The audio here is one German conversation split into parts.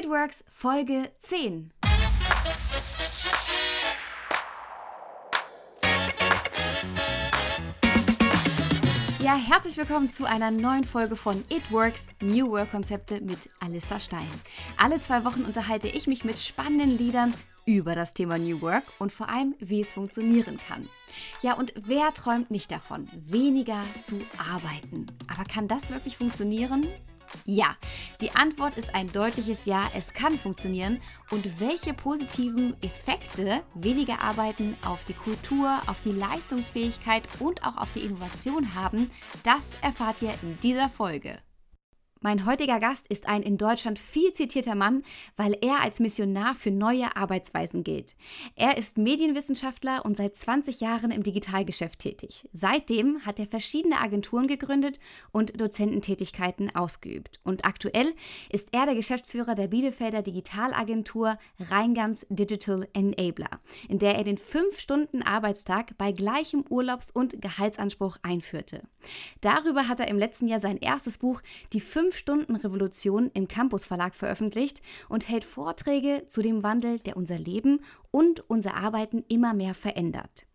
It Works Folge 10. Ja, herzlich willkommen zu einer neuen Folge von It Works New Work Konzepte mit Alissa Stein. Alle zwei Wochen unterhalte ich mich mit spannenden Liedern über das Thema New Work und vor allem, wie es funktionieren kann. Ja, und wer träumt nicht davon, weniger zu arbeiten? Aber kann das wirklich funktionieren? Ja, die Antwort ist ein deutliches Ja, es kann funktionieren. Und welche positiven Effekte weniger Arbeiten auf die Kultur, auf die Leistungsfähigkeit und auch auf die Innovation haben, das erfahrt ihr in dieser Folge. Mein heutiger Gast ist ein in Deutschland viel zitierter Mann, weil er als Missionar für neue Arbeitsweisen gilt. Er ist Medienwissenschaftler und seit 20 Jahren im Digitalgeschäft tätig. Seitdem hat er verschiedene Agenturen gegründet und Dozententätigkeiten ausgeübt. Und aktuell ist er der Geschäftsführer der Bielefelder Digitalagentur Rheingans Digital Enabler, in der er den 5-Stunden-Arbeitstag bei gleichem Urlaubs- und Gehaltsanspruch einführte. Darüber hat er im letzten Jahr sein erstes Buch Die 5 5-Stunden-Revolution im Campus Verlag veröffentlicht und hält Vorträge zu dem Wandel, der unser Leben und unser Arbeiten immer mehr verändert.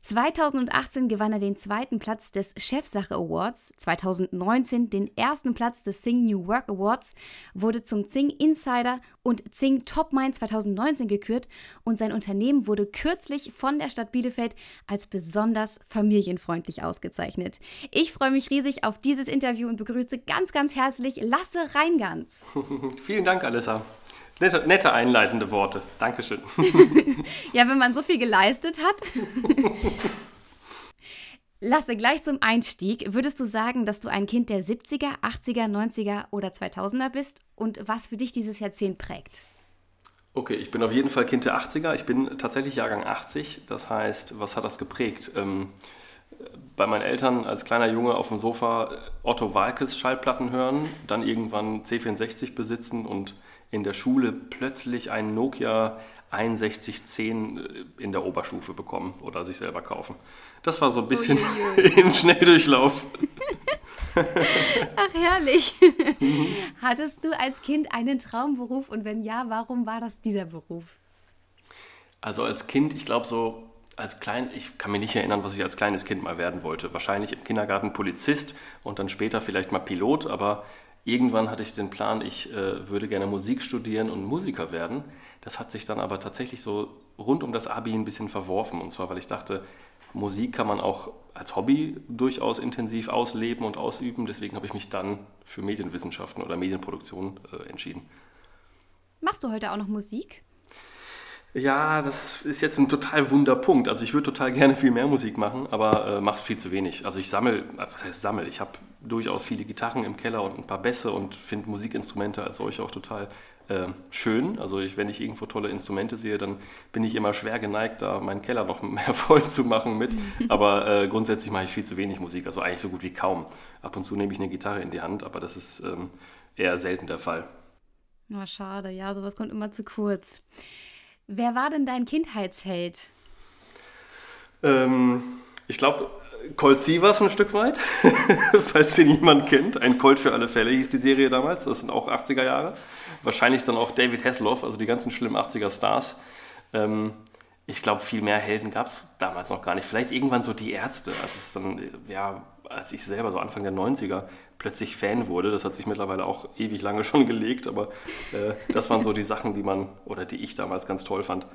2018 gewann er den zweiten Platz des Chefsache Awards, 2019 den ersten Platz des Sing New Work Awards, wurde zum Zing Insider und Zing Top Mind 2019 gekürt und sein Unternehmen wurde kürzlich von der Stadt Bielefeld als besonders familienfreundlich ausgezeichnet. Ich freue mich riesig auf dieses Interview und begrüße ganz, ganz herzlich Lasse Reingans. Vielen Dank, Alissa. Nette, nette einleitende Worte. Dankeschön. ja, wenn man so viel geleistet hat. Lasse, gleich zum Einstieg. Würdest du sagen, dass du ein Kind der 70er, 80er, 90er oder 2000er bist und was für dich dieses Jahrzehnt prägt? Okay, ich bin auf jeden Fall Kind der 80er. Ich bin tatsächlich Jahrgang 80. Das heißt, was hat das geprägt? Ähm, bei meinen Eltern als kleiner Junge auf dem Sofa Otto Walkes Schallplatten hören, dann irgendwann C64 besitzen und in der Schule plötzlich einen Nokia 6110 äh, in der Oberstufe bekommen oder sich selber kaufen. Das war so ein bisschen im Schnelldurchlauf. Ach, herrlich. Hattest du als Kind einen Traumberuf und wenn ja, warum war das dieser Beruf? Also als Kind, ich glaube so, als klein, ich kann mich nicht erinnern, was ich als kleines Kind mal werden wollte. Wahrscheinlich im Kindergarten Polizist und dann später vielleicht mal Pilot, aber Irgendwann hatte ich den Plan, ich äh, würde gerne Musik studieren und Musiker werden. Das hat sich dann aber tatsächlich so rund um das Abi ein bisschen verworfen. Und zwar, weil ich dachte, Musik kann man auch als Hobby durchaus intensiv ausleben und ausüben. Deswegen habe ich mich dann für Medienwissenschaften oder Medienproduktion äh, entschieden. Machst du heute auch noch Musik? Ja, das ist jetzt ein total wunder Punkt. Also ich würde total gerne viel mehr Musik machen, aber äh, macht viel zu wenig. Also ich sammle, was heißt sammle? Ich habe durchaus viele Gitarren im Keller und ein paar Bässe und finde Musikinstrumente als solche auch total äh, schön. Also ich, wenn ich irgendwo tolle Instrumente sehe, dann bin ich immer schwer geneigt, da meinen Keller noch mehr voll zu machen mit. Aber äh, grundsätzlich mache ich viel zu wenig Musik, also eigentlich so gut wie kaum. Ab und zu nehme ich eine Gitarre in die Hand, aber das ist ähm, eher selten der Fall. Na, schade, ja, sowas kommt immer zu kurz. Wer war denn dein Kindheitsheld? Ähm, ich glaube, Colt Sievers ein Stück weit, falls den jemand kennt. Ein Colt für alle Fälle hieß die Serie damals. Das sind auch 80er Jahre. Wahrscheinlich dann auch David Hasselhoff, also die ganzen schlimmen 80er Stars. Ähm, ich glaube, viel mehr Helden gab es damals noch gar nicht. Vielleicht irgendwann so die Ärzte, als es dann, ja, als ich selber so Anfang der 90er plötzlich Fan wurde. Das hat sich mittlerweile auch ewig lange schon gelegt, aber äh, das waren so die Sachen, die man oder die ich damals ganz toll fand.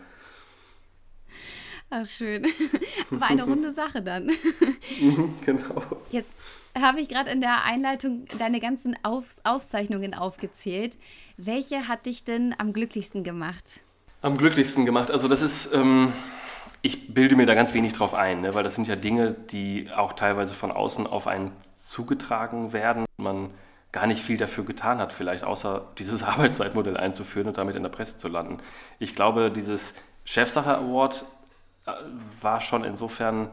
Ach, schön. War eine runde Sache dann. genau. Jetzt habe ich gerade in der Einleitung deine ganzen Aus Auszeichnungen aufgezählt. Welche hat dich denn am glücklichsten gemacht? Am glücklichsten gemacht. Also das ist, ähm, ich bilde mir da ganz wenig drauf ein, ne, weil das sind ja Dinge, die auch teilweise von außen auf einen zugetragen werden. Man gar nicht viel dafür getan hat, vielleicht außer dieses Arbeitszeitmodell einzuführen und damit in der Presse zu landen. Ich glaube, dieses Chefsache Award war schon insofern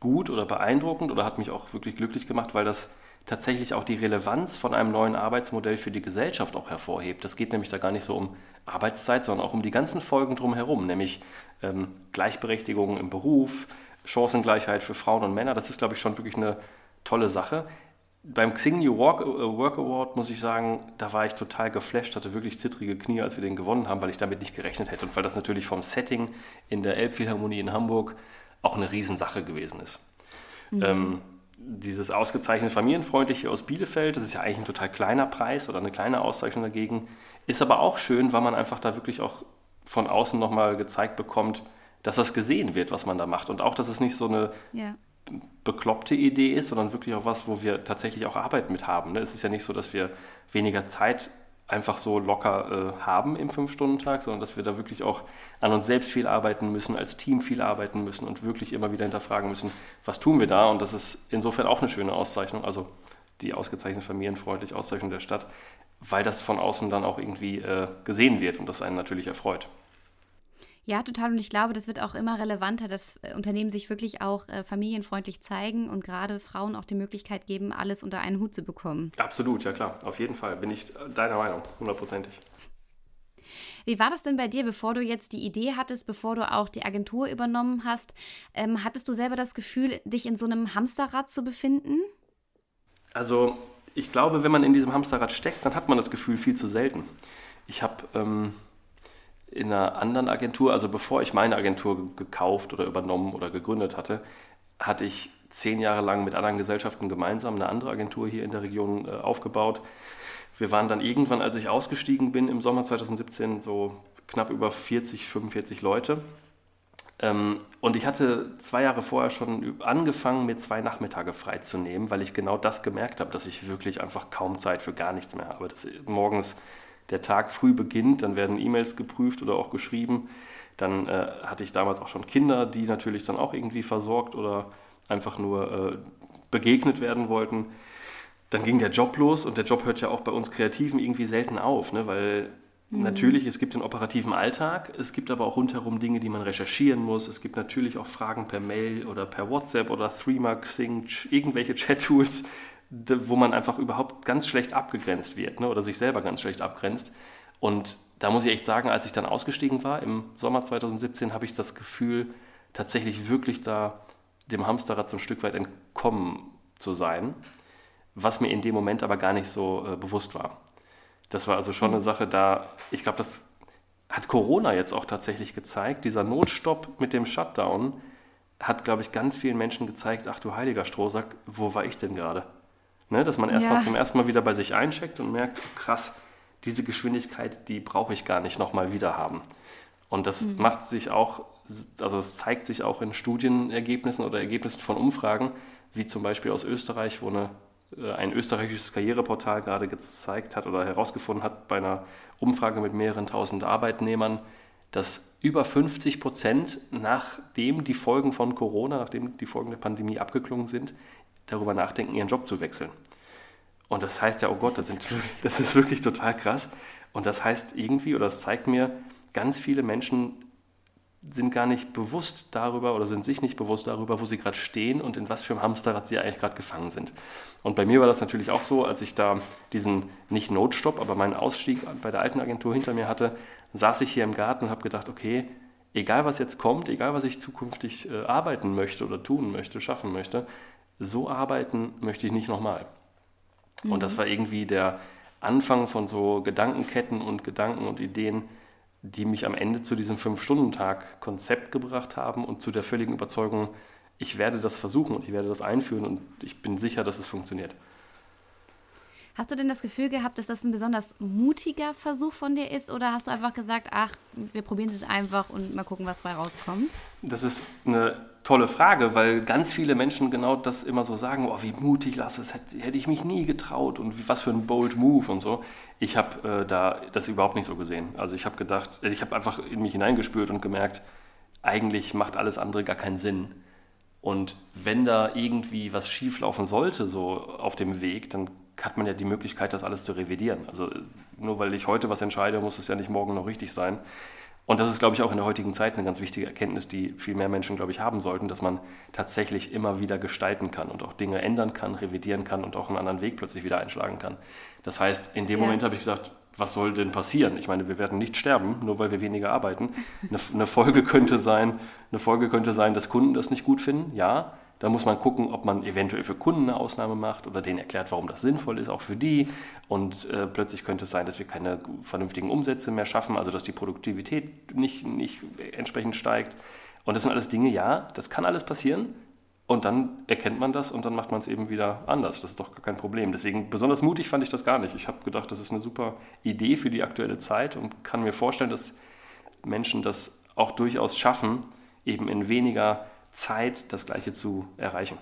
gut oder beeindruckend oder hat mich auch wirklich glücklich gemacht, weil das tatsächlich auch die Relevanz von einem neuen Arbeitsmodell für die Gesellschaft auch hervorhebt. Das geht nämlich da gar nicht so um Arbeitszeit, sondern auch um die ganzen Folgen drumherum, nämlich ähm, Gleichberechtigung im Beruf, Chancengleichheit für Frauen und Männer. Das ist, glaube ich, schon wirklich eine tolle Sache. Beim Xing New Work, äh, Work Award muss ich sagen, da war ich total geflasht, hatte wirklich zittrige Knie, als wir den gewonnen haben, weil ich damit nicht gerechnet hätte und weil das natürlich vom Setting in der Elbphilharmonie in Hamburg auch eine Riesensache gewesen ist. Mhm. Ähm, dieses ausgezeichnete Familienfreundliche aus Bielefeld, das ist ja eigentlich ein total kleiner Preis oder eine kleine Auszeichnung dagegen, ist aber auch schön, weil man einfach da wirklich auch von außen nochmal gezeigt bekommt, dass das gesehen wird, was man da macht. Und auch, dass es nicht so eine ja. Bekloppte Idee ist, sondern wirklich auch was, wo wir tatsächlich auch Arbeit mit haben. Ne? Es ist ja nicht so, dass wir weniger Zeit einfach so locker äh, haben im Fünf-Stunden-Tag, sondern dass wir da wirklich auch an uns selbst viel arbeiten müssen, als Team viel arbeiten müssen und wirklich immer wieder hinterfragen müssen, was tun wir da? Und das ist insofern auch eine schöne Auszeichnung, also die ausgezeichnete familienfreundliche Auszeichnung der Stadt, weil das von außen dann auch irgendwie äh, gesehen wird und das einen natürlich erfreut. Ja, total. Und ich glaube, das wird auch immer relevanter, dass äh, Unternehmen sich wirklich auch äh, familienfreundlich zeigen und gerade Frauen auch die Möglichkeit geben, alles unter einen Hut zu bekommen. Absolut, ja klar. Auf jeden Fall bin ich deiner Meinung, hundertprozentig. Wie war das denn bei dir, bevor du jetzt die Idee hattest, bevor du auch die Agentur übernommen hast? Ähm, hattest du selber das Gefühl, dich in so einem Hamsterrad zu befinden? Also, ich glaube, wenn man in diesem Hamsterrad steckt, dann hat man das Gefühl viel zu selten. Ich habe ähm, in einer anderen Agentur, also bevor ich meine Agentur gekauft oder übernommen oder gegründet hatte, hatte ich zehn Jahre lang mit anderen Gesellschaften gemeinsam eine andere Agentur hier in der Region äh, aufgebaut. Wir waren dann irgendwann, als ich ausgestiegen bin im Sommer 2017, so knapp über 40, 45 Leute. Ähm, und ich hatte zwei Jahre vorher schon angefangen, mir zwei Nachmittage freizunehmen, weil ich genau das gemerkt habe, dass ich wirklich einfach kaum Zeit für gar nichts mehr habe. Dass morgens der Tag früh beginnt, dann werden E-Mails geprüft oder auch geschrieben. Dann äh, hatte ich damals auch schon Kinder, die natürlich dann auch irgendwie versorgt oder einfach nur äh, begegnet werden wollten. Dann ging der Job los und der Job hört ja auch bei uns Kreativen irgendwie selten auf, ne? weil mhm. natürlich, es gibt den operativen Alltag, es gibt aber auch rundherum Dinge, die man recherchieren muss. Es gibt natürlich auch Fragen per Mail oder per WhatsApp oder Threema, Xing, irgendwelche Chat-Tools, wo man einfach überhaupt ganz schlecht abgegrenzt wird ne? oder sich selber ganz schlecht abgrenzt. Und da muss ich echt sagen, als ich dann ausgestiegen war im Sommer 2017, habe ich das Gefühl, tatsächlich wirklich da dem Hamsterrad so ein Stück weit entkommen zu sein, was mir in dem Moment aber gar nicht so äh, bewusst war. Das war also schon eine Sache da, ich glaube, das hat Corona jetzt auch tatsächlich gezeigt. Dieser Notstopp mit dem Shutdown hat, glaube ich, ganz vielen Menschen gezeigt, ach du heiliger Strohsack, wo war ich denn gerade? Ne, dass man erstmal ja. zum ersten Mal wieder bei sich eincheckt und merkt, oh, krass, diese Geschwindigkeit, die brauche ich gar nicht nochmal wieder haben. Und das mhm. macht sich auch, also es zeigt sich auch in Studienergebnissen oder Ergebnissen von Umfragen, wie zum Beispiel aus Österreich, wo eine, äh, ein österreichisches Karriereportal gerade gezeigt hat oder herausgefunden hat bei einer Umfrage mit mehreren tausend Arbeitnehmern, dass über 50 Prozent, nachdem die Folgen von Corona, nachdem die Folgen der Pandemie abgeklungen sind, darüber nachdenken, ihren Job zu wechseln. Und das heißt ja, oh Gott, das, sind, das ist wirklich total krass. Und das heißt irgendwie, oder das zeigt mir, ganz viele Menschen sind gar nicht bewusst darüber oder sind sich nicht bewusst darüber, wo sie gerade stehen und in was für einem Hamsterrad sie eigentlich gerade gefangen sind. Und bei mir war das natürlich auch so, als ich da diesen, nicht Notstopp, aber meinen Ausstieg bei der alten Agentur hinter mir hatte, saß ich hier im Garten und habe gedacht, okay, egal was jetzt kommt, egal was ich zukünftig äh, arbeiten möchte oder tun möchte, schaffen möchte, so arbeiten möchte ich nicht nochmal. Mhm. Und das mhm. war irgendwie der Anfang von so Gedankenketten und Gedanken und Ideen, die mich am Ende zu diesem Fünf-Stunden-Tag-Konzept gebracht haben und zu der völligen Überzeugung, ich werde das versuchen und ich werde das einführen und ich bin sicher, dass es funktioniert. Hast du denn das Gefühl gehabt, dass das ein besonders mutiger Versuch von dir ist oder hast du einfach gesagt, ach, wir probieren es einfach und mal gucken, was dabei rauskommt? Das ist eine tolle Frage, weil ganz viele Menschen genau das immer so sagen, oh, wie mutig lass es, hätte, hätte ich mich nie getraut und was für ein bold Move und so. Ich habe äh, da das überhaupt nicht so gesehen. Also ich habe gedacht, also ich habe einfach in mich hineingespürt und gemerkt, eigentlich macht alles andere gar keinen Sinn. Und wenn da irgendwie was schieflaufen sollte, so auf dem Weg, dann hat man ja die Möglichkeit, das alles zu revidieren. Also nur weil ich heute was entscheide, muss es ja nicht morgen noch richtig sein. Und das ist, glaube ich, auch in der heutigen Zeit eine ganz wichtige Erkenntnis, die viel mehr Menschen, glaube ich, haben sollten, dass man tatsächlich immer wieder gestalten kann und auch Dinge ändern kann, revidieren kann und auch einen anderen Weg plötzlich wieder einschlagen kann. Das heißt, in dem ja. Moment habe ich gesagt, was soll denn passieren? Ich meine, wir werden nicht sterben, nur weil wir weniger arbeiten. Eine, eine, Folge könnte sein, eine Folge könnte sein, dass Kunden das nicht gut finden, ja. Da muss man gucken, ob man eventuell für Kunden eine Ausnahme macht oder denen erklärt, warum das sinnvoll ist, auch für die. Und äh, plötzlich könnte es sein, dass wir keine vernünftigen Umsätze mehr schaffen, also dass die Produktivität nicht, nicht entsprechend steigt. Und das sind alles Dinge, ja, das kann alles passieren. Und dann erkennt man das und dann macht man es eben wieder anders. Das ist doch kein Problem. Deswegen besonders mutig fand ich das gar nicht. Ich habe gedacht, das ist eine super Idee für die aktuelle Zeit und kann mir vorstellen, dass Menschen das auch durchaus schaffen, eben in weniger Zeit das Gleiche zu erreichen.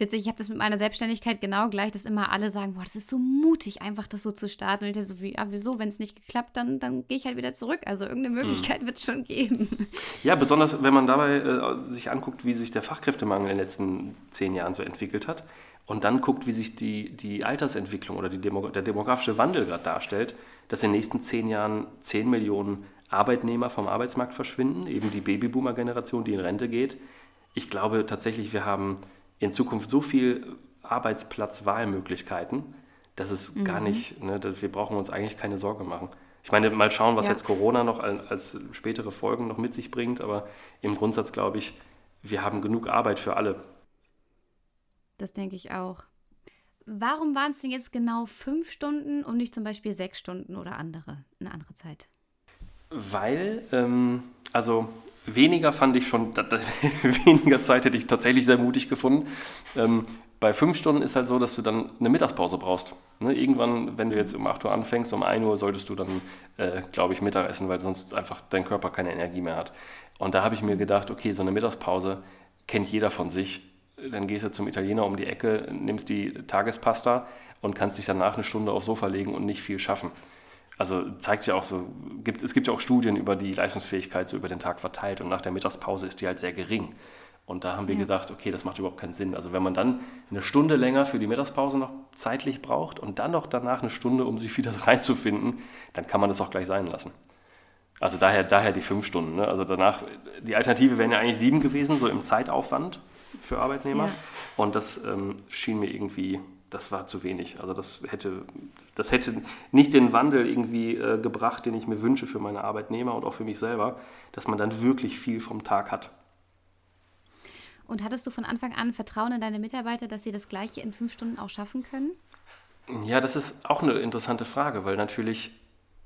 Witzig, ich habe das mit meiner Selbstständigkeit genau gleich, dass immer alle sagen, boah, das ist so mutig, einfach das so zu starten. Und ich so, wie, ah, wieso, wenn es nicht geklappt, dann, dann gehe ich halt wieder zurück. Also irgendeine mhm. Möglichkeit mhm. wird es schon geben. Ja, besonders wenn man dabei äh, sich anguckt, wie sich der Fachkräftemangel in den letzten zehn Jahren so entwickelt hat und dann guckt, wie sich die, die Altersentwicklung oder die Demo der demografische Wandel gerade darstellt, dass in den nächsten zehn Jahren zehn Millionen Arbeitnehmer vom Arbeitsmarkt verschwinden, eben die Babyboomer-Generation, die in Rente geht. Ich glaube tatsächlich, wir haben in Zukunft so viel Arbeitsplatzwahlmöglichkeiten, dass es mhm. gar nicht, ne, dass wir brauchen uns eigentlich keine Sorge machen. Ich meine, mal schauen, was ja. jetzt Corona noch als, als spätere Folgen noch mit sich bringt, aber im Grundsatz glaube ich, wir haben genug Arbeit für alle. Das denke ich auch. Warum waren es denn jetzt genau fünf Stunden und nicht zum Beispiel sechs Stunden oder andere, eine andere Zeit? Weil, ähm, also weniger fand ich schon, weniger Zeit hätte ich tatsächlich sehr mutig gefunden. Ähm, bei fünf Stunden ist halt so, dass du dann eine Mittagspause brauchst. Ne? Irgendwann, wenn du jetzt um 8 Uhr anfängst, um 1 Uhr solltest du dann, äh, glaube ich, Mittag essen, weil sonst einfach dein Körper keine Energie mehr hat. Und da habe ich mir gedacht, okay, so eine Mittagspause kennt jeder von sich. Dann gehst du zum Italiener um die Ecke, nimmst die Tagespasta und kannst dich danach eine Stunde aufs Sofa legen und nicht viel schaffen also zeigt ja auch so, gibt, es gibt ja auch Studien über die Leistungsfähigkeit so über den Tag verteilt und nach der Mittagspause ist die halt sehr gering. Und da haben wir ja. gedacht, okay, das macht überhaupt keinen Sinn. Also wenn man dann eine Stunde länger für die Mittagspause noch zeitlich braucht und dann noch danach eine Stunde, um sich wieder reinzufinden, dann kann man das auch gleich sein lassen. Also daher, daher die fünf Stunden. Ne? Also danach, die Alternative wären ja eigentlich sieben gewesen, so im Zeitaufwand für Arbeitnehmer. Ja. Und das ähm, schien mir irgendwie das war zu wenig. Also das hätte, das hätte nicht den Wandel irgendwie äh, gebracht, den ich mir wünsche für meine Arbeitnehmer und auch für mich selber, dass man dann wirklich viel vom Tag hat. Und hattest du von Anfang an Vertrauen in deine Mitarbeiter, dass sie das Gleiche in fünf Stunden auch schaffen können? Ja, das ist auch eine interessante Frage, weil natürlich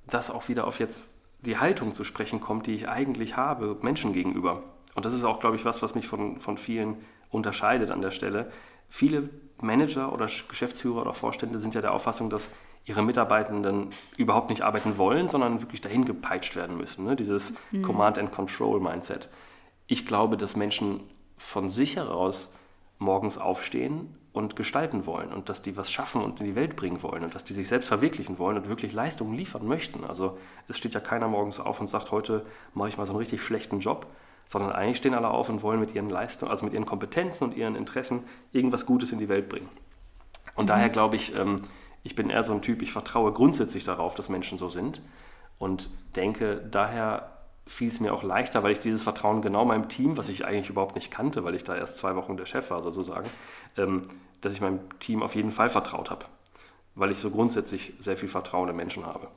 das auch wieder auf jetzt die Haltung zu sprechen kommt, die ich eigentlich habe Menschen gegenüber. Und das ist auch, glaube ich, was, was mich von, von vielen unterscheidet an der Stelle. Viele Manager oder Geschäftsführer oder Vorstände sind ja der Auffassung, dass ihre Mitarbeitenden überhaupt nicht arbeiten wollen, sondern wirklich dahin gepeitscht werden müssen. Ne? Dieses mhm. Command and Control Mindset. Ich glaube, dass Menschen von sich heraus morgens aufstehen und gestalten wollen und dass die was schaffen und in die Welt bringen wollen und dass die sich selbst verwirklichen wollen und wirklich Leistungen liefern möchten. Also es steht ja keiner morgens auf und sagt, heute mache ich mal so einen richtig schlechten Job, sondern eigentlich stehen alle auf und wollen mit ihren Leistungen, also mit ihren Kompetenzen und ihren Interessen irgendwas Gutes in die Welt bringen. Und mhm. daher glaube ich, ähm, ich bin eher so ein Typ, ich vertraue grundsätzlich darauf, dass Menschen so sind und denke, daher fiel es mir auch leichter, weil ich dieses Vertrauen genau meinem Team, was ich eigentlich überhaupt nicht kannte, weil ich da erst zwei Wochen der Chef war sozusagen, ähm, dass ich meinem Team auf jeden Fall vertraut habe, weil ich so grundsätzlich sehr viel Vertrauen in Menschen habe.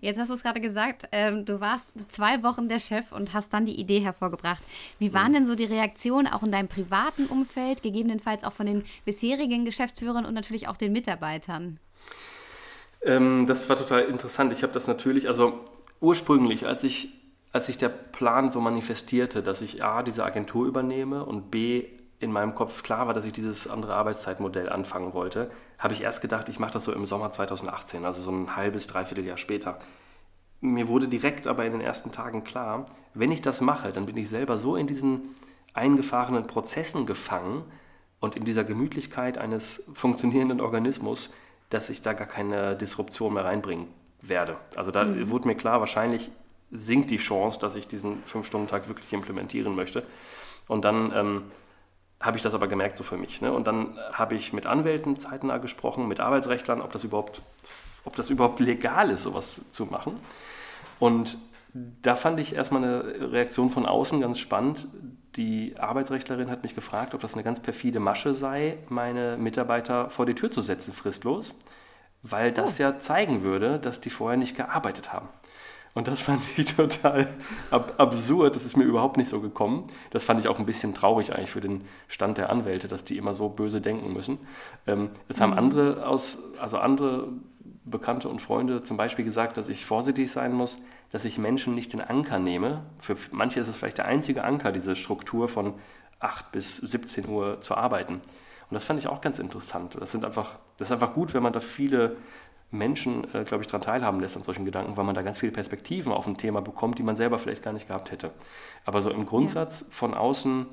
Jetzt hast du es gerade gesagt, ähm, du warst zwei Wochen der Chef und hast dann die Idee hervorgebracht. Wie waren denn so die Reaktionen auch in deinem privaten Umfeld, gegebenenfalls auch von den bisherigen Geschäftsführern und natürlich auch den Mitarbeitern? Ähm, das war total interessant. Ich habe das natürlich, also ursprünglich, als ich als sich der Plan so manifestierte, dass ich A, diese Agentur übernehme und B, in meinem Kopf klar war, dass ich dieses andere Arbeitszeitmodell anfangen wollte, habe ich erst gedacht, ich mache das so im Sommer 2018, also so ein halbes, dreiviertel Jahr später. Mir wurde direkt aber in den ersten Tagen klar, wenn ich das mache, dann bin ich selber so in diesen eingefahrenen Prozessen gefangen und in dieser Gemütlichkeit eines funktionierenden Organismus, dass ich da gar keine Disruption mehr reinbringen werde. Also da mhm. wurde mir klar, wahrscheinlich sinkt die Chance, dass ich diesen Fünf-Stunden-Tag wirklich implementieren möchte. Und dann ähm, habe ich das aber gemerkt so für mich. Ne? Und dann habe ich mit Anwälten zeitnah gesprochen, mit Arbeitsrechtlern, ob das überhaupt, ob das überhaupt legal ist, sowas zu machen. Und da fand ich erstmal eine Reaktion von außen ganz spannend. Die Arbeitsrechtlerin hat mich gefragt, ob das eine ganz perfide Masche sei, meine Mitarbeiter vor die Tür zu setzen, fristlos, weil das oh. ja zeigen würde, dass die vorher nicht gearbeitet haben. Und das fand ich total ab absurd. Das ist mir überhaupt nicht so gekommen. Das fand ich auch ein bisschen traurig eigentlich für den Stand der Anwälte, dass die immer so böse denken müssen. Ähm, es haben mhm. andere aus, also andere Bekannte und Freunde zum Beispiel gesagt, dass ich vorsichtig sein muss, dass ich Menschen nicht den Anker nehme. Für manche ist es vielleicht der einzige Anker, diese Struktur von 8 bis 17 Uhr zu arbeiten. Und das fand ich auch ganz interessant. Das, sind einfach, das ist einfach gut, wenn man da viele Menschen, äh, glaube ich, daran teilhaben lässt an solchen Gedanken, weil man da ganz viele Perspektiven auf ein Thema bekommt, die man selber vielleicht gar nicht gehabt hätte. Aber so im Grundsatz ja. von außen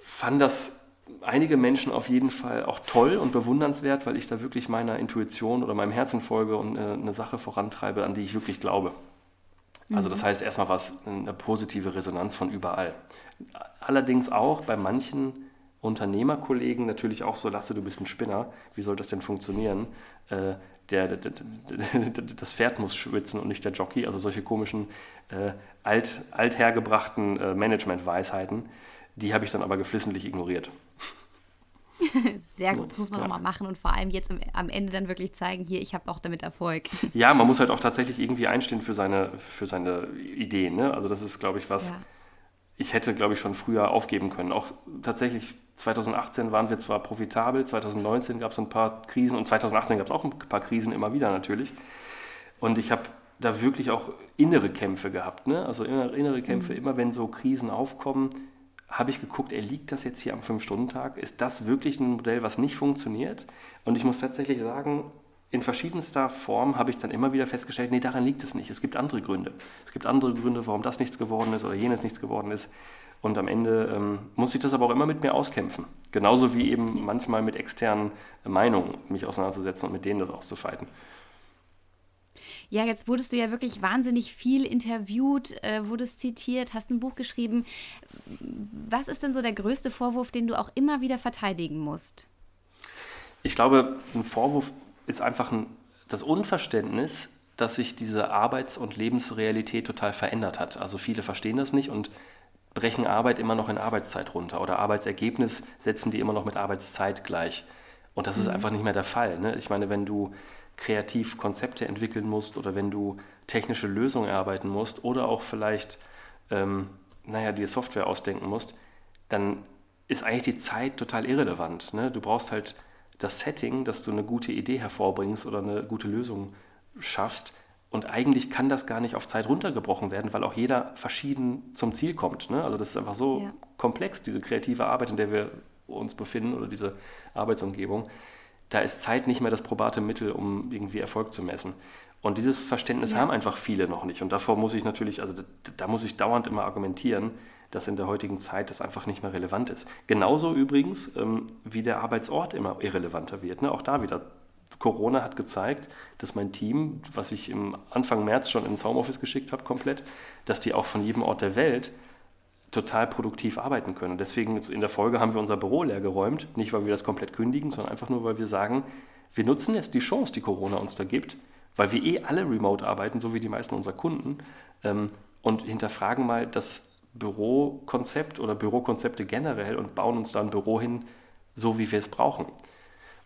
fand das einige Menschen auf jeden Fall auch toll und bewundernswert, weil ich da wirklich meiner Intuition oder meinem Herzen folge und eine, eine Sache vorantreibe, an die ich wirklich glaube. Also das mhm. heißt, erstmal war es eine positive Resonanz von überall. Allerdings auch bei manchen Unternehmerkollegen natürlich auch so, Lasse, du bist ein Spinner, wie soll das denn funktionieren? Äh, der, der, der, das Pferd muss schwitzen und nicht der Jockey, also solche komischen, äh, alt, althergebrachten äh, Management-Weisheiten, die habe ich dann aber geflissentlich ignoriert. Sehr gut, das muss man ja. auch mal machen und vor allem jetzt am Ende dann wirklich zeigen, hier, ich habe auch damit Erfolg. Ja, man muss halt auch tatsächlich irgendwie einstehen für seine, für seine Ideen. Ne? Also das ist, glaube ich, was, ja. Ich hätte, glaube ich, schon früher aufgeben können. Auch tatsächlich 2018 waren wir zwar profitabel, 2019 gab es ein paar Krisen und 2018 gab es auch ein paar Krisen immer wieder natürlich. Und ich habe da wirklich auch innere Kämpfe gehabt. Ne? Also innere Kämpfe, mhm. immer wenn so Krisen aufkommen, habe ich geguckt, er liegt das jetzt hier am Fünf-Stunden-Tag? Ist das wirklich ein Modell, was nicht funktioniert? Und ich muss tatsächlich sagen, in verschiedenster Form habe ich dann immer wieder festgestellt, nee, daran liegt es nicht. Es gibt andere Gründe. Es gibt andere Gründe, warum das nichts geworden ist oder jenes nichts geworden ist. Und am Ende ähm, muss ich das aber auch immer mit mir auskämpfen. Genauso wie eben manchmal mit externen Meinungen mich auseinanderzusetzen und mit denen das auszufeiten. Ja, jetzt wurdest du ja wirklich wahnsinnig viel interviewt, äh, wurdest zitiert, hast ein Buch geschrieben. Was ist denn so der größte Vorwurf, den du auch immer wieder verteidigen musst? Ich glaube, ein Vorwurf ist einfach ein, das Unverständnis, dass sich diese Arbeits- und Lebensrealität total verändert hat. Also viele verstehen das nicht und brechen Arbeit immer noch in Arbeitszeit runter oder Arbeitsergebnis setzen die immer noch mit Arbeitszeit gleich. Und das ist mhm. einfach nicht mehr der Fall. Ne? Ich meine, wenn du kreativ Konzepte entwickeln musst oder wenn du technische Lösungen erarbeiten musst oder auch vielleicht, ähm, naja, dir Software ausdenken musst, dann ist eigentlich die Zeit total irrelevant. Ne? Du brauchst halt das Setting, dass du eine gute Idee hervorbringst oder eine gute Lösung schaffst. Und eigentlich kann das gar nicht auf Zeit runtergebrochen werden, weil auch jeder verschieden zum Ziel kommt. Ne? Also das ist einfach so ja. komplex, diese kreative Arbeit, in der wir uns befinden oder diese Arbeitsumgebung da ist Zeit nicht mehr das probate Mittel, um irgendwie Erfolg zu messen. Und dieses Verständnis ja. haben einfach viele noch nicht. Und davor muss ich natürlich, also da, da, muss ich dauernd immer argumentieren, dass in der heutigen Zeit das einfach nicht mehr relevant ist. Genauso übrigens, ähm, wie der Arbeitsort immer irrelevanter wird. Ne? Auch da wieder. Corona hat gezeigt, dass mein Team, was ich im Anfang März schon ins Homeoffice geschickt habe, komplett, dass die auch von jedem Ort der Welt total produktiv arbeiten können. Und deswegen in der Folge haben wir unser Büro leer geräumt, nicht weil wir das komplett kündigen, sondern einfach nur, weil wir sagen, wir nutzen jetzt die Chance, die Corona uns da gibt, weil wir eh alle remote arbeiten, so wie die meisten unserer Kunden, ähm, und hinterfragen mal das Bürokonzept oder Bürokonzepte generell und bauen uns da ein Büro hin, so wie wir es brauchen.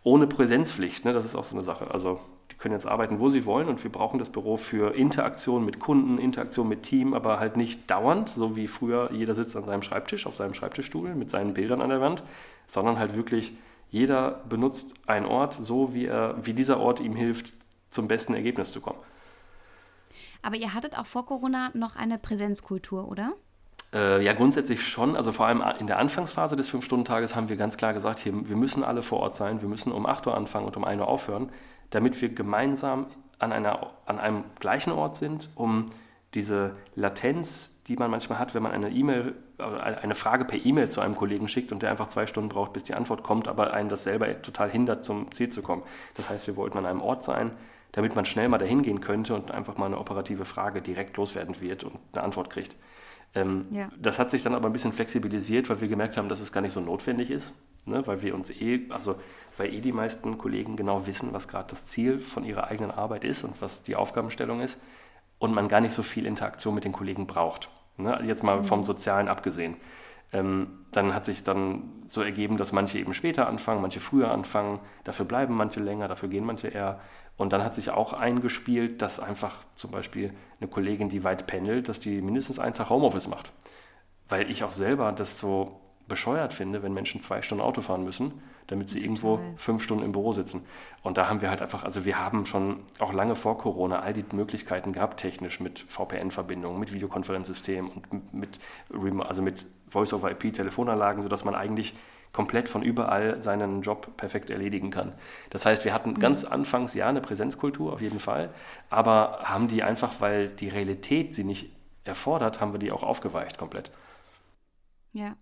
Ohne Präsenzpflicht, ne? das ist auch so eine Sache. Also die können jetzt arbeiten, wo sie wollen und wir brauchen das Büro für Interaktion mit Kunden, Interaktion mit Team, aber halt nicht dauernd, so wie früher jeder sitzt an seinem Schreibtisch, auf seinem Schreibtischstuhl mit seinen Bildern an der Wand, sondern halt wirklich jeder benutzt einen Ort so, wie, er, wie dieser Ort ihm hilft, zum besten Ergebnis zu kommen. Aber ihr hattet auch vor Corona noch eine Präsenzkultur, oder? Äh, ja, grundsätzlich schon. Also vor allem in der Anfangsphase des Fünf-Stunden-Tages haben wir ganz klar gesagt, hier, wir müssen alle vor Ort sein, wir müssen um 8 Uhr anfangen und um 1 Uhr aufhören damit wir gemeinsam an, einer, an einem gleichen Ort sind, um diese Latenz, die man manchmal hat, wenn man eine E-Mail, eine Frage per E-Mail zu einem Kollegen schickt und der einfach zwei Stunden braucht, bis die Antwort kommt, aber einen das selber total hindert, zum Ziel zu kommen. Das heißt, wir wollten an einem Ort sein, damit man schnell mal dahin gehen könnte und einfach mal eine operative Frage direkt loswerden wird und eine Antwort kriegt. Ähm, ja. Das hat sich dann aber ein bisschen flexibilisiert, weil wir gemerkt haben, dass es gar nicht so notwendig ist, ne? weil wir uns eh, also weil eh die meisten Kollegen genau wissen, was gerade das Ziel von ihrer eigenen Arbeit ist und was die Aufgabenstellung ist und man gar nicht so viel Interaktion mit den Kollegen braucht. Ne? Jetzt mal vom mhm. Sozialen abgesehen. Ähm, dann hat sich dann so ergeben, dass manche eben später anfangen, manche früher anfangen, dafür bleiben manche länger, dafür gehen manche eher. Und dann hat sich auch eingespielt, dass einfach zum Beispiel eine Kollegin, die weit pendelt, dass die mindestens einen Tag Homeoffice macht. Weil ich auch selber das so bescheuert finde, wenn Menschen zwei Stunden Auto fahren müssen, damit sie Total. irgendwo fünf Stunden im Büro sitzen. Und da haben wir halt einfach, also wir haben schon auch lange vor Corona all die Möglichkeiten gehabt, technisch mit VPN-Verbindungen, mit Videokonferenzsystemen und mit, also mit Voice-over-IP-Telefonanlagen, sodass man eigentlich komplett von überall seinen Job perfekt erledigen kann. Das heißt, wir hatten mhm. ganz anfangs ja eine Präsenzkultur auf jeden Fall, aber haben die einfach, weil die Realität sie nicht erfordert, haben wir die auch aufgeweicht komplett. Ja.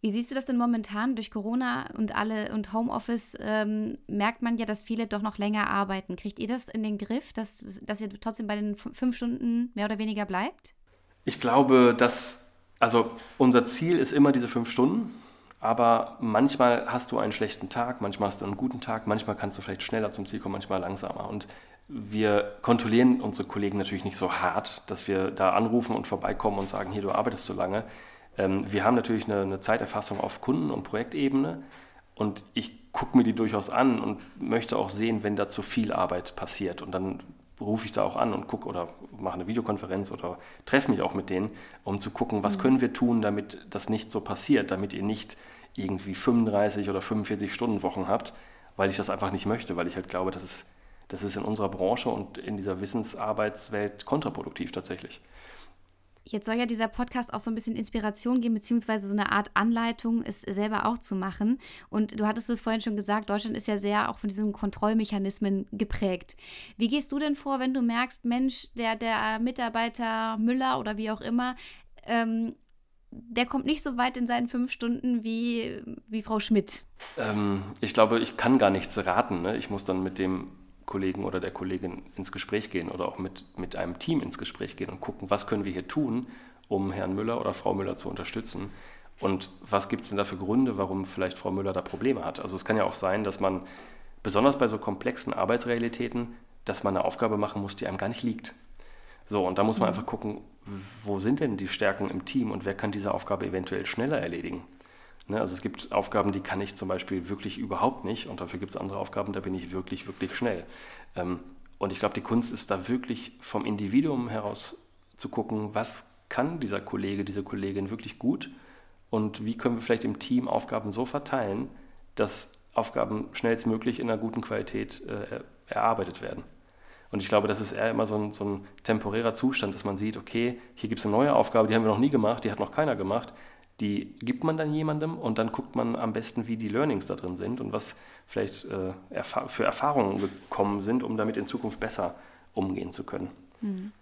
Wie siehst du das denn momentan durch Corona und alle und Homeoffice ähm, merkt man ja, dass viele doch noch länger arbeiten. Kriegt ihr das in den Griff, dass, dass ihr trotzdem bei den fünf Stunden mehr oder weniger bleibt? Ich glaube, dass also unser Ziel ist immer diese fünf Stunden. Aber manchmal hast du einen schlechten Tag, manchmal hast du einen guten Tag, manchmal kannst du vielleicht schneller zum Ziel kommen, manchmal langsamer. Und wir kontrollieren unsere Kollegen natürlich nicht so hart, dass wir da anrufen und vorbeikommen und sagen, hier, du arbeitest so lange. Ähm, wir haben natürlich eine, eine Zeiterfassung auf Kunden- und Projektebene und ich gucke mir die durchaus an und möchte auch sehen, wenn da zu viel Arbeit passiert. Und dann rufe ich da auch an und gucke oder mache eine Videokonferenz oder treffe mich auch mit denen, um zu gucken, was mhm. können wir tun, damit das nicht so passiert, damit ihr nicht irgendwie 35 oder 45 Stunden Wochen habt, weil ich das einfach nicht möchte, weil ich halt glaube, das ist, das ist in unserer Branche und in dieser Wissensarbeitswelt kontraproduktiv tatsächlich. Jetzt soll ja dieser Podcast auch so ein bisschen Inspiration geben, beziehungsweise so eine Art Anleitung, es selber auch zu machen. Und du hattest es vorhin schon gesagt, Deutschland ist ja sehr auch von diesen Kontrollmechanismen geprägt. Wie gehst du denn vor, wenn du merkst, Mensch, der, der Mitarbeiter Müller oder wie auch immer, ähm, der kommt nicht so weit in seinen fünf Stunden wie, wie Frau Schmidt? Ähm, ich glaube, ich kann gar nichts raten. Ne? Ich muss dann mit dem Kollegen oder der Kollegin ins Gespräch gehen oder auch mit, mit einem Team ins Gespräch gehen und gucken, was können wir hier tun, um Herrn Müller oder Frau Müller zu unterstützen. Und was gibt es denn da für Gründe, warum vielleicht Frau Müller da Probleme hat? Also es kann ja auch sein, dass man besonders bei so komplexen Arbeitsrealitäten, dass man eine Aufgabe machen muss, die einem gar nicht liegt. So, und da muss man mhm. einfach gucken, wo sind denn die Stärken im Team und wer kann diese Aufgabe eventuell schneller erledigen. Ne, also es gibt Aufgaben, die kann ich zum Beispiel wirklich überhaupt nicht und dafür gibt es andere Aufgaben, da bin ich wirklich, wirklich schnell. Ähm, und ich glaube, die Kunst ist da wirklich vom Individuum heraus zu gucken, was kann dieser Kollege, diese Kollegin wirklich gut und wie können wir vielleicht im Team Aufgaben so verteilen, dass Aufgaben schnellstmöglich in einer guten Qualität äh, erarbeitet werden. Und ich glaube, das ist eher immer so ein, so ein temporärer Zustand, dass man sieht, okay, hier gibt es eine neue Aufgabe, die haben wir noch nie gemacht, die hat noch keiner gemacht die gibt man dann jemandem und dann guckt man am besten, wie die Learnings da drin sind und was vielleicht äh, erfahr für Erfahrungen gekommen sind, um damit in Zukunft besser umgehen zu können. Mhm.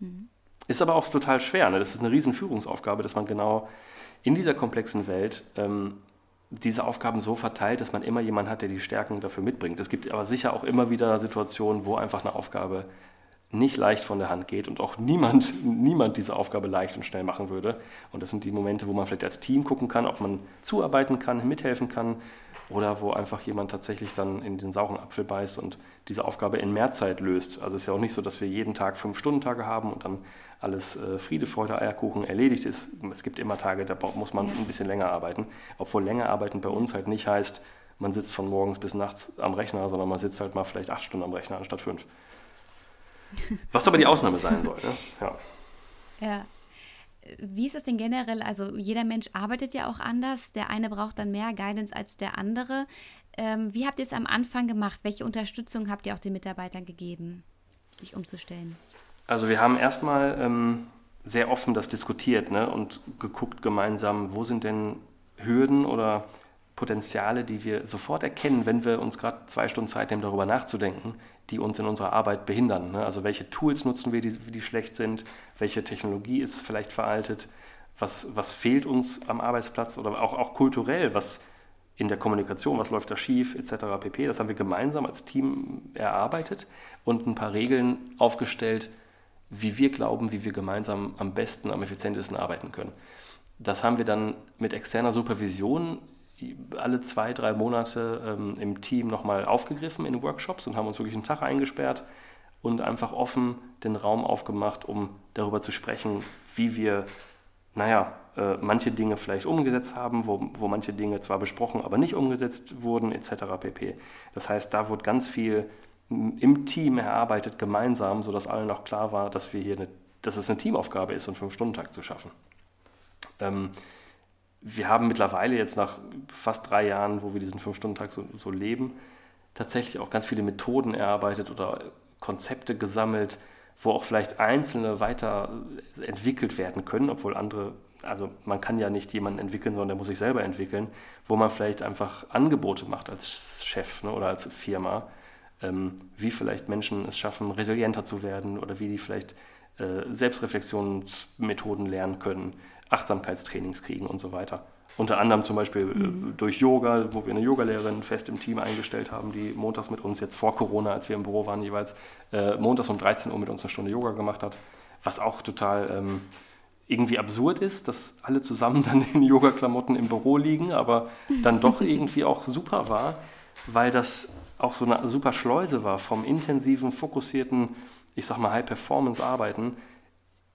Mhm. Ist aber auch total schwer. Ne? Das ist eine riesen Führungsaufgabe, dass man genau in dieser komplexen Welt ähm, diese Aufgaben so verteilt, dass man immer jemanden hat, der die Stärken dafür mitbringt. Es gibt aber sicher auch immer wieder Situationen, wo einfach eine Aufgabe nicht leicht von der Hand geht und auch niemand, niemand diese Aufgabe leicht und schnell machen würde. Und das sind die Momente, wo man vielleicht als Team gucken kann, ob man zuarbeiten kann, mithelfen kann oder wo einfach jemand tatsächlich dann in den sauren Apfel beißt und diese Aufgabe in mehr Zeit löst. Also es ist ja auch nicht so, dass wir jeden Tag fünf Stunden Tage haben und dann alles äh, Friede, Freude, Eierkuchen erledigt ist. Es gibt immer Tage, da muss man ein bisschen länger arbeiten. Obwohl länger arbeiten bei uns halt nicht heißt, man sitzt von morgens bis nachts am Rechner, sondern man sitzt halt mal vielleicht acht Stunden am Rechner anstatt fünf. Was aber die Ausnahme sein soll. Ne? Ja. ja. Wie ist es denn generell? Also jeder Mensch arbeitet ja auch anders. Der eine braucht dann mehr Guidance als der andere. Ähm, wie habt ihr es am Anfang gemacht? Welche Unterstützung habt ihr auch den Mitarbeitern gegeben, sich umzustellen? Also wir haben erstmal ähm, sehr offen das diskutiert ne? und geguckt gemeinsam, wo sind denn Hürden oder Potenziale, die wir sofort erkennen, wenn wir uns gerade zwei Stunden Zeit nehmen, darüber nachzudenken, die uns in unserer Arbeit behindern. Ne? Also welche Tools nutzen wir, die, die schlecht sind, welche Technologie ist vielleicht veraltet, was, was fehlt uns am Arbeitsplatz oder auch, auch kulturell, was in der Kommunikation, was läuft da schief, etc. pp. Das haben wir gemeinsam als Team erarbeitet und ein paar Regeln aufgestellt, wie wir glauben, wie wir gemeinsam am besten, am effizientesten arbeiten können. Das haben wir dann mit externer Supervision alle zwei, drei Monate ähm, im Team nochmal aufgegriffen in Workshops und haben uns wirklich einen Tag eingesperrt und einfach offen den Raum aufgemacht, um darüber zu sprechen, wie wir naja, äh, manche Dinge vielleicht umgesetzt haben, wo, wo manche Dinge zwar besprochen, aber nicht umgesetzt wurden, etc. pp. Das heißt, da wurde ganz viel im Team erarbeitet, gemeinsam, sodass allen auch klar war, dass, wir hier eine, dass es eine Teamaufgabe ist, einen Fünf-Stunden-Tag zu schaffen. Ähm, wir haben mittlerweile jetzt nach fast drei Jahren, wo wir diesen Fünf-Stunden-Tag so, so leben, tatsächlich auch ganz viele Methoden erarbeitet oder Konzepte gesammelt, wo auch vielleicht einzelne weiter entwickelt werden können, obwohl andere, also man kann ja nicht jemanden entwickeln, sondern der muss sich selber entwickeln, wo man vielleicht einfach Angebote macht als Chef ne, oder als Firma, ähm, wie vielleicht Menschen es schaffen, resilienter zu werden oder wie die vielleicht äh, Selbstreflexionsmethoden lernen können, Achtsamkeitstrainings kriegen und so weiter. Unter anderem zum Beispiel äh, mhm. durch Yoga, wo wir eine Yogalehrerin fest im Team eingestellt haben, die montags mit uns, jetzt vor Corona, als wir im Büro waren, jeweils äh, montags um 13 Uhr mit uns eine Stunde Yoga gemacht hat. Was auch total ähm, irgendwie absurd ist, dass alle zusammen dann in Yoga-Klamotten im Büro liegen, aber dann doch irgendwie auch super war, weil das auch so eine super Schleuse war vom intensiven, fokussierten, ich sag mal, High-Performance-Arbeiten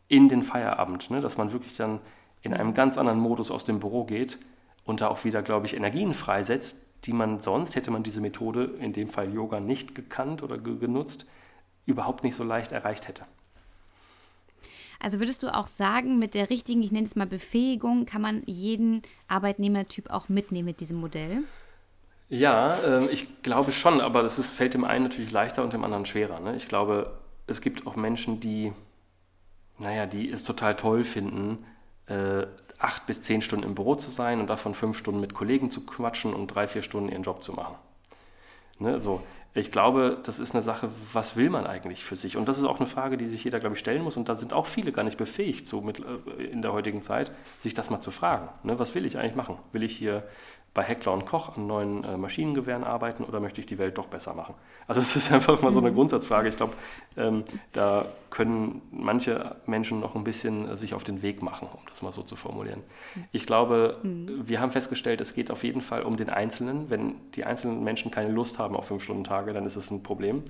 in den Feierabend. Ne? Dass man wirklich dann in einem ganz anderen Modus aus dem Büro geht und da auch wieder, glaube ich, Energien freisetzt, die man sonst, hätte man diese Methode, in dem Fall Yoga, nicht gekannt oder genutzt, überhaupt nicht so leicht erreicht hätte. Also würdest du auch sagen, mit der richtigen, ich nenne es mal Befähigung, kann man jeden Arbeitnehmertyp auch mitnehmen mit diesem Modell? Ja, äh, ich glaube schon, aber das ist, fällt dem einen natürlich leichter und dem anderen schwerer. Ne? Ich glaube, es gibt auch Menschen, die, naja, die es total toll finden, äh, acht bis zehn Stunden im Büro zu sein und davon fünf Stunden mit Kollegen zu quatschen und drei, vier Stunden ihren Job zu machen. Ne, so. Ich glaube, das ist eine Sache, was will man eigentlich für sich? Und das ist auch eine Frage, die sich jeder, glaube ich, stellen muss. Und da sind auch viele gar nicht befähigt, so mit, äh, in der heutigen Zeit, sich das mal zu fragen. Ne, was will ich eigentlich machen? Will ich hier bei Heckler und Koch an neuen äh, Maschinengewehren arbeiten oder möchte ich die Welt doch besser machen? Also es ist einfach mal so eine mhm. Grundsatzfrage. Ich glaube, ähm, da können manche Menschen noch ein bisschen äh, sich auf den Weg machen, um das mal so zu formulieren. Ich glaube, mhm. wir haben festgestellt, es geht auf jeden Fall um den Einzelnen. Wenn die einzelnen Menschen keine Lust haben auf fünf Stunden Tage, dann ist es ein Problem.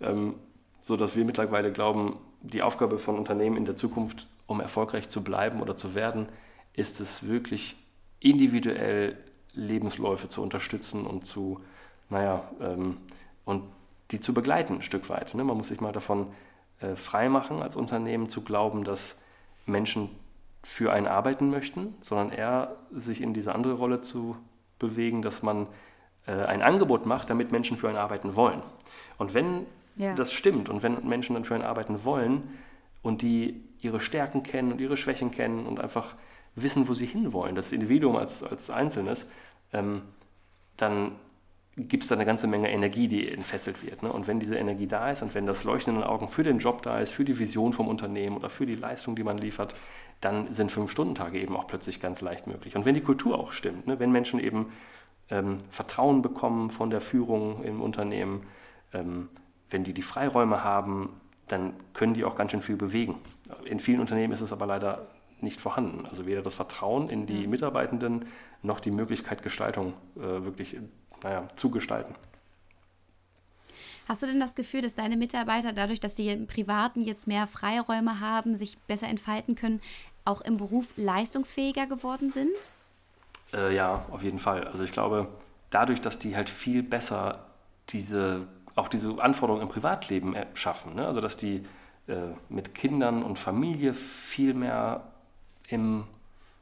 Ähm, so dass wir mittlerweile glauben, die Aufgabe von Unternehmen in der Zukunft, um erfolgreich zu bleiben oder zu werden, ist es wirklich individuell Lebensläufe zu unterstützen und zu, naja, ähm, und die zu begleiten ein Stück weit. Ne? Man muss sich mal davon äh, freimachen als Unternehmen zu glauben, dass Menschen für einen arbeiten möchten, sondern eher sich in diese andere Rolle zu bewegen, dass man äh, ein Angebot macht, damit Menschen für einen arbeiten wollen. Und wenn ja. das stimmt und wenn Menschen dann für einen arbeiten wollen und die ihre Stärken kennen und ihre Schwächen kennen und einfach wissen, wo sie hinwollen, das Individuum als, als Einzelnes, ähm, dann gibt es da eine ganze Menge Energie, die entfesselt wird. Ne? Und wenn diese Energie da ist und wenn das Leuchten in den Augen für den Job da ist, für die Vision vom Unternehmen oder für die Leistung, die man liefert, dann sind Fünf-Stunden-Tage eben auch plötzlich ganz leicht möglich. Und wenn die Kultur auch stimmt, ne? wenn Menschen eben ähm, Vertrauen bekommen von der Führung im Unternehmen, ähm, wenn die die Freiräume haben, dann können die auch ganz schön viel bewegen. In vielen Unternehmen ist es aber leider nicht vorhanden. Also weder das Vertrauen in die Mitarbeitenden noch die Möglichkeit, Gestaltung äh, wirklich naja, zu gestalten. Hast du denn das Gefühl, dass deine Mitarbeiter dadurch, dass sie im Privaten jetzt mehr Freiräume haben, sich besser entfalten können, auch im Beruf leistungsfähiger geworden sind? Äh, ja, auf jeden Fall. Also ich glaube, dadurch, dass die halt viel besser diese, auch diese Anforderungen im Privatleben äh, schaffen, ne? also dass die äh, mit Kindern und Familie viel mehr im,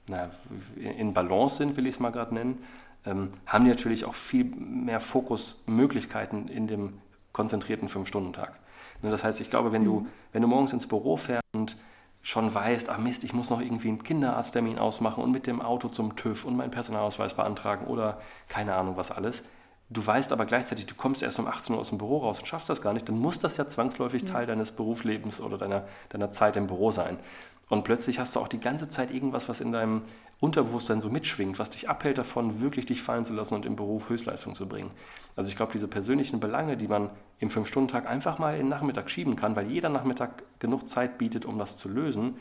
na, in Balance sind, will ich es mal gerade nennen, ähm, haben die natürlich auch viel mehr Fokusmöglichkeiten in dem konzentrierten Fünf-Stunden-Tag. Ne, das heißt, ich glaube, wenn du, mhm. wenn du morgens ins Büro fährst und schon weißt, ach Mist, ich muss noch irgendwie einen Kinderarzttermin ausmachen und mit dem Auto zum TÜV und meinen Personalausweis beantragen oder keine Ahnung was alles. Du weißt aber gleichzeitig, du kommst erst um 18 Uhr aus dem Büro raus und schaffst das gar nicht, dann muss das ja zwangsläufig. Teil deines Berufslebens oder deiner, deiner Zeit im Büro sein. Und plötzlich hast du auch die ganze Zeit irgendwas, was in deinem Unterbewusstsein so mitschwingt, was dich abhält davon, wirklich dich fallen zu lassen und im Beruf Höchstleistung zu bringen. Also ich glaube, diese persönlichen Belange, die man im Fünf-Stunden-Tag einfach mal in den Nachmittag schieben kann, weil jeder Nachmittag genug Zeit bietet, um das zu lösen,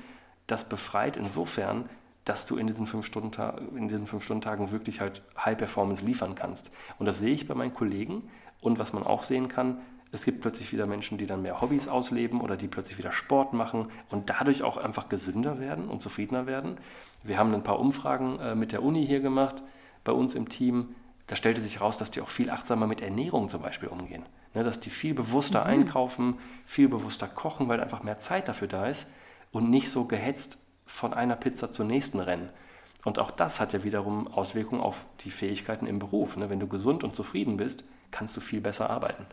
das befreit insofern, dass du in diesen Fünf-Stunden-Tagen wirklich halt High Performance liefern kannst. Und das sehe ich bei meinen Kollegen. Und was man auch sehen kann, Es gibt plötzlich wieder Menschen, die dann mehr Hobbys ausleben oder die plötzlich wieder Sport machen und dadurch auch einfach gesünder werden und zufriedener werden. Wir haben ein paar Umfragen äh, mit der Uni hier gemacht, bei uns im Team. Da stellte sich heraus, dass die auch viel achtsamer mit Ernährung zum Beispiel umgehen. Ne, dass die viel bewusster mhm. einkaufen, viel bewusster kochen, weil einfach mehr Zeit dafür da ist und nicht so gehetzt von einer Pizza zur nächsten rennen. Und auch das hat ja wiederum Auswirkungen auf die Fähigkeiten im Beruf. Ne? Wenn du gesund und zufrieden bist, kannst du viel besser arbeiten.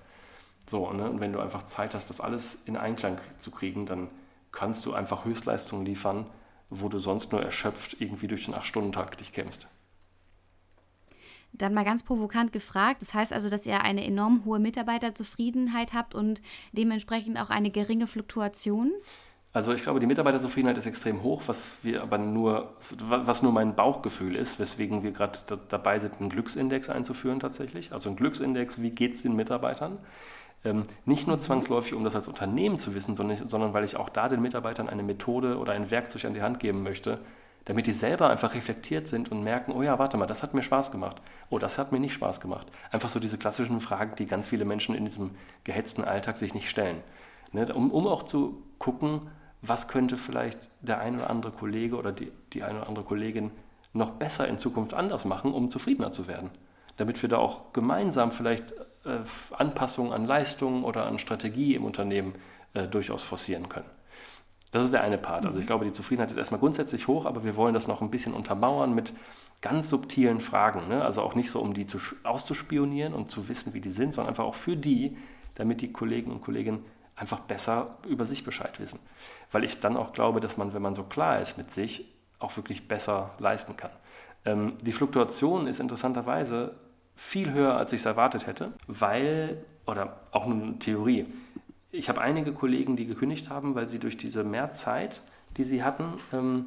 So, ne? und wenn du einfach Zeit hast, das alles in Einklang zu kriegen, dann kannst du einfach Höchstleistungen liefern, wo du sonst nur erschöpft irgendwie durch den 8-Stunden-Tag dich kämpfst. Dann mal ganz provokant gefragt. Das heißt also, dass ihr eine enorm hohe Mitarbeiterzufriedenheit habt und dementsprechend auch eine geringe Fluktuation? Also ich glaube, die Mitarbeiterzufriedenheit ist extrem hoch, was wir aber nur, was nur mein Bauchgefühl ist, weswegen wir gerade dabei sind, einen Glücksindex einzuführen tatsächlich. Also ein Glücksindex, wie geht es den Mitarbeitern? Ähm, nicht nur zwangsläufig, um das als Unternehmen zu wissen, sondern, sondern weil ich auch da den Mitarbeitern eine Methode oder ein Werkzeug an die Hand geben möchte, damit die selber einfach reflektiert sind und merken, oh ja, warte mal, das hat mir Spaß gemacht, oh, das hat mir nicht Spaß gemacht. Einfach so diese klassischen Fragen, die ganz viele Menschen in diesem gehetzten Alltag sich nicht stellen. Ne? Um, um auch zu gucken, was könnte vielleicht der ein oder andere Kollege oder die, die eine oder andere Kollegin noch besser in Zukunft anders machen, um zufriedener zu werden. Damit wir da auch gemeinsam vielleicht äh, Anpassungen an Leistungen oder an Strategie im Unternehmen äh, durchaus forcieren können. Das ist der eine Part. Also ich mhm. glaube, die Zufriedenheit ist erstmal grundsätzlich hoch, aber wir wollen das noch ein bisschen untermauern mit ganz subtilen Fragen. Ne? Also auch nicht so, um die zu, auszuspionieren und zu wissen, wie die sind, sondern einfach auch für die, damit die Kollegen und Kolleginnen einfach besser über sich Bescheid wissen. Weil ich dann auch glaube, dass man, wenn man so klar ist mit sich, auch wirklich besser leisten kann. Ähm, die Fluktuation ist interessanterweise viel höher, als ich es erwartet hätte, weil, oder auch nur eine Theorie, ich habe einige Kollegen, die gekündigt haben, weil sie durch diese Mehrzeit, die sie hatten, ähm,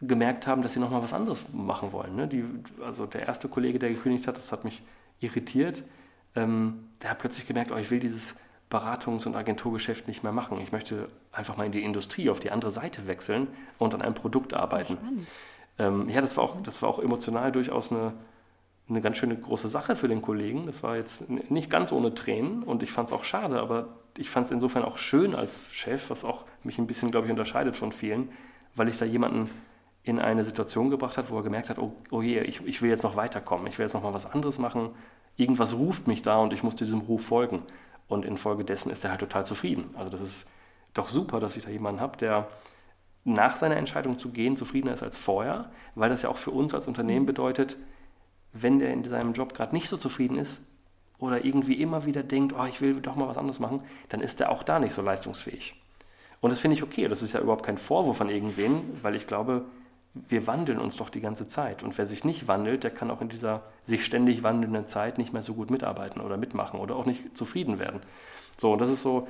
gemerkt haben, dass sie nochmal was anderes machen wollen. Ne? Die, also der erste Kollege, der gekündigt hat, das hat mich irritiert, ähm, der hat plötzlich gemerkt, oh, ich will dieses Beratungs- und Agenturgeschäft nicht mehr machen. Ich möchte einfach mal in die Industrie, auf die andere Seite wechseln und an einem Produkt arbeiten. Ähm, ja, das war, auch, das war auch emotional durchaus eine, eine ganz schöne große Sache für den Kollegen. Das war jetzt nicht ganz ohne Tränen und ich fand es auch schade, aber ich fand es insofern auch schön als Chef, was auch mich ein bisschen, glaube ich, unterscheidet von vielen, weil ich da jemanden in eine Situation gebracht hat, wo er gemerkt hat, oh, oh je, ich, ich will jetzt noch weiterkommen, ich will jetzt noch mal was anderes machen, irgendwas ruft mich da und ich muss diesem Ruf folgen. Und infolgedessen ist er halt total zufrieden. Also das ist doch super, dass ich da jemanden habe, der nach seiner Entscheidung zu gehen zufriedener ist als vorher, weil das ja auch für uns als Unternehmen bedeutet, wenn der in seinem Job gerade nicht so zufrieden ist oder irgendwie immer wieder denkt, oh, ich will doch mal was anderes machen, dann ist er auch da nicht so leistungsfähig. Und das finde ich okay. Das ist ja überhaupt kein Vorwurf an irgendwen, weil ich glaube, wir wandeln uns doch die ganze Zeit. Und wer sich nicht wandelt, der kann auch in dieser sich ständig wandelnden Zeit nicht mehr so gut mitarbeiten oder mitmachen oder auch nicht zufrieden werden. So, und das ist so,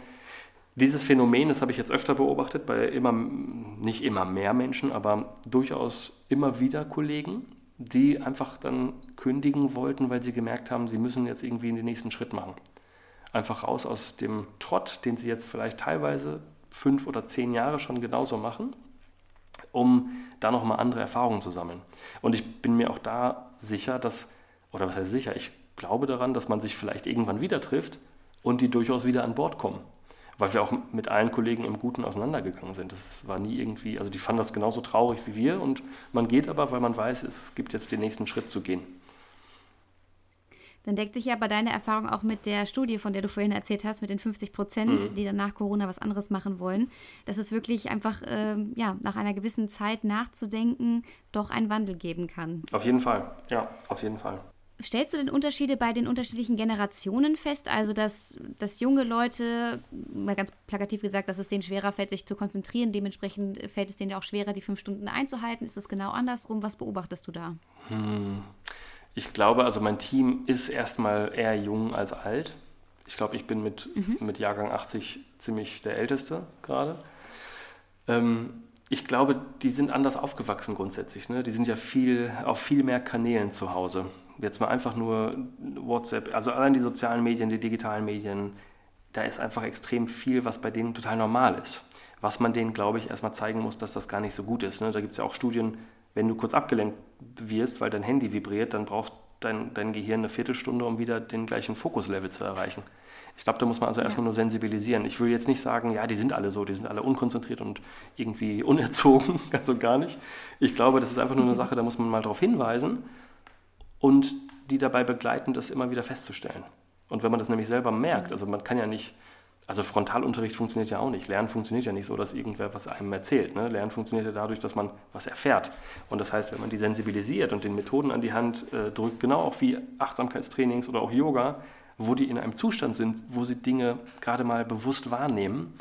dieses Phänomen, das habe ich jetzt öfter beobachtet bei immer, nicht immer mehr Menschen, aber durchaus immer wieder Kollegen, die einfach dann kündigen wollten, weil sie gemerkt haben, sie müssen jetzt irgendwie den nächsten Schritt machen. Einfach raus aus dem Trott, den sie jetzt vielleicht teilweise fünf oder zehn Jahre schon genauso machen um da nochmal andere Erfahrungen zu sammeln. Und ich bin mir auch da sicher, dass, oder was heißt sicher, ich glaube daran, dass man sich vielleicht irgendwann wieder trifft und die durchaus wieder an Bord kommen. Weil wir auch mit allen Kollegen im Guten auseinandergegangen sind. Das war nie irgendwie, also die fanden das genauso traurig wie wir und man geht aber, weil man weiß, es gibt jetzt den nächsten Schritt zu gehen. Dann deckt sich ja aber deine Erfahrung auch mit der Studie, von der du vorhin erzählt hast, mit den 50 Prozent, mhm. die dann nach Corona was anderes machen wollen, dass es wirklich einfach ähm, ja, nach einer gewissen Zeit nachzudenken doch einen Wandel geben kann. Auf jeden Fall, ja, auf jeden Fall. Stellst du denn Unterschiede bei den unterschiedlichen Generationen fest? Also, dass, dass junge Leute, mal ganz plakativ gesagt, dass es denen schwerer fällt, sich zu konzentrieren. Dementsprechend fällt es denen auch schwerer, die fünf Stunden einzuhalten. Ist es genau andersrum? Was beobachtest du da? Hm. Ich glaube, also mein Team ist erstmal eher jung als alt. Ich glaube, ich bin mit, mhm. mit Jahrgang 80 ziemlich der Älteste gerade. Ähm, ich glaube, die sind anders aufgewachsen grundsätzlich. Ne? Die sind ja viel, auf viel mehr Kanälen zu Hause. Jetzt mal einfach nur WhatsApp, also allein die sozialen Medien, die digitalen Medien, da ist einfach extrem viel, was bei denen total normal ist. Was man denen, glaube ich, erstmal zeigen muss, dass das gar nicht so gut ist. Ne? Da gibt es ja auch Studien, wenn du kurz abgelenkt wirst, weil dein Handy vibriert, dann brauchst dein, dein Gehirn eine Viertelstunde, um wieder den gleichen Fokuslevel zu erreichen. Ich glaube, da muss man also erstmal nur sensibilisieren. Ich will jetzt nicht sagen, ja, die sind alle so, die sind alle unkonzentriert und irgendwie unerzogen, ganz und gar nicht. Ich glaube, das ist einfach nur eine Sache, da muss man mal darauf hinweisen und die dabei begleiten, das immer wieder festzustellen. Und wenn man das nämlich selber merkt, also man kann ja nicht, also Frontalunterricht funktioniert ja auch nicht. Lernen funktioniert ja nicht so, dass irgendwer was einem erzählt. Ne? Lernen funktioniert ja dadurch, dass man was erfährt. Und das heißt, wenn man die sensibilisiert und den Methoden an die Hand äh, drückt, genau auch wie Achtsamkeitstrainings oder auch Yoga, wo die in einem Zustand sind, wo sie Dinge gerade mal bewusst wahrnehmen,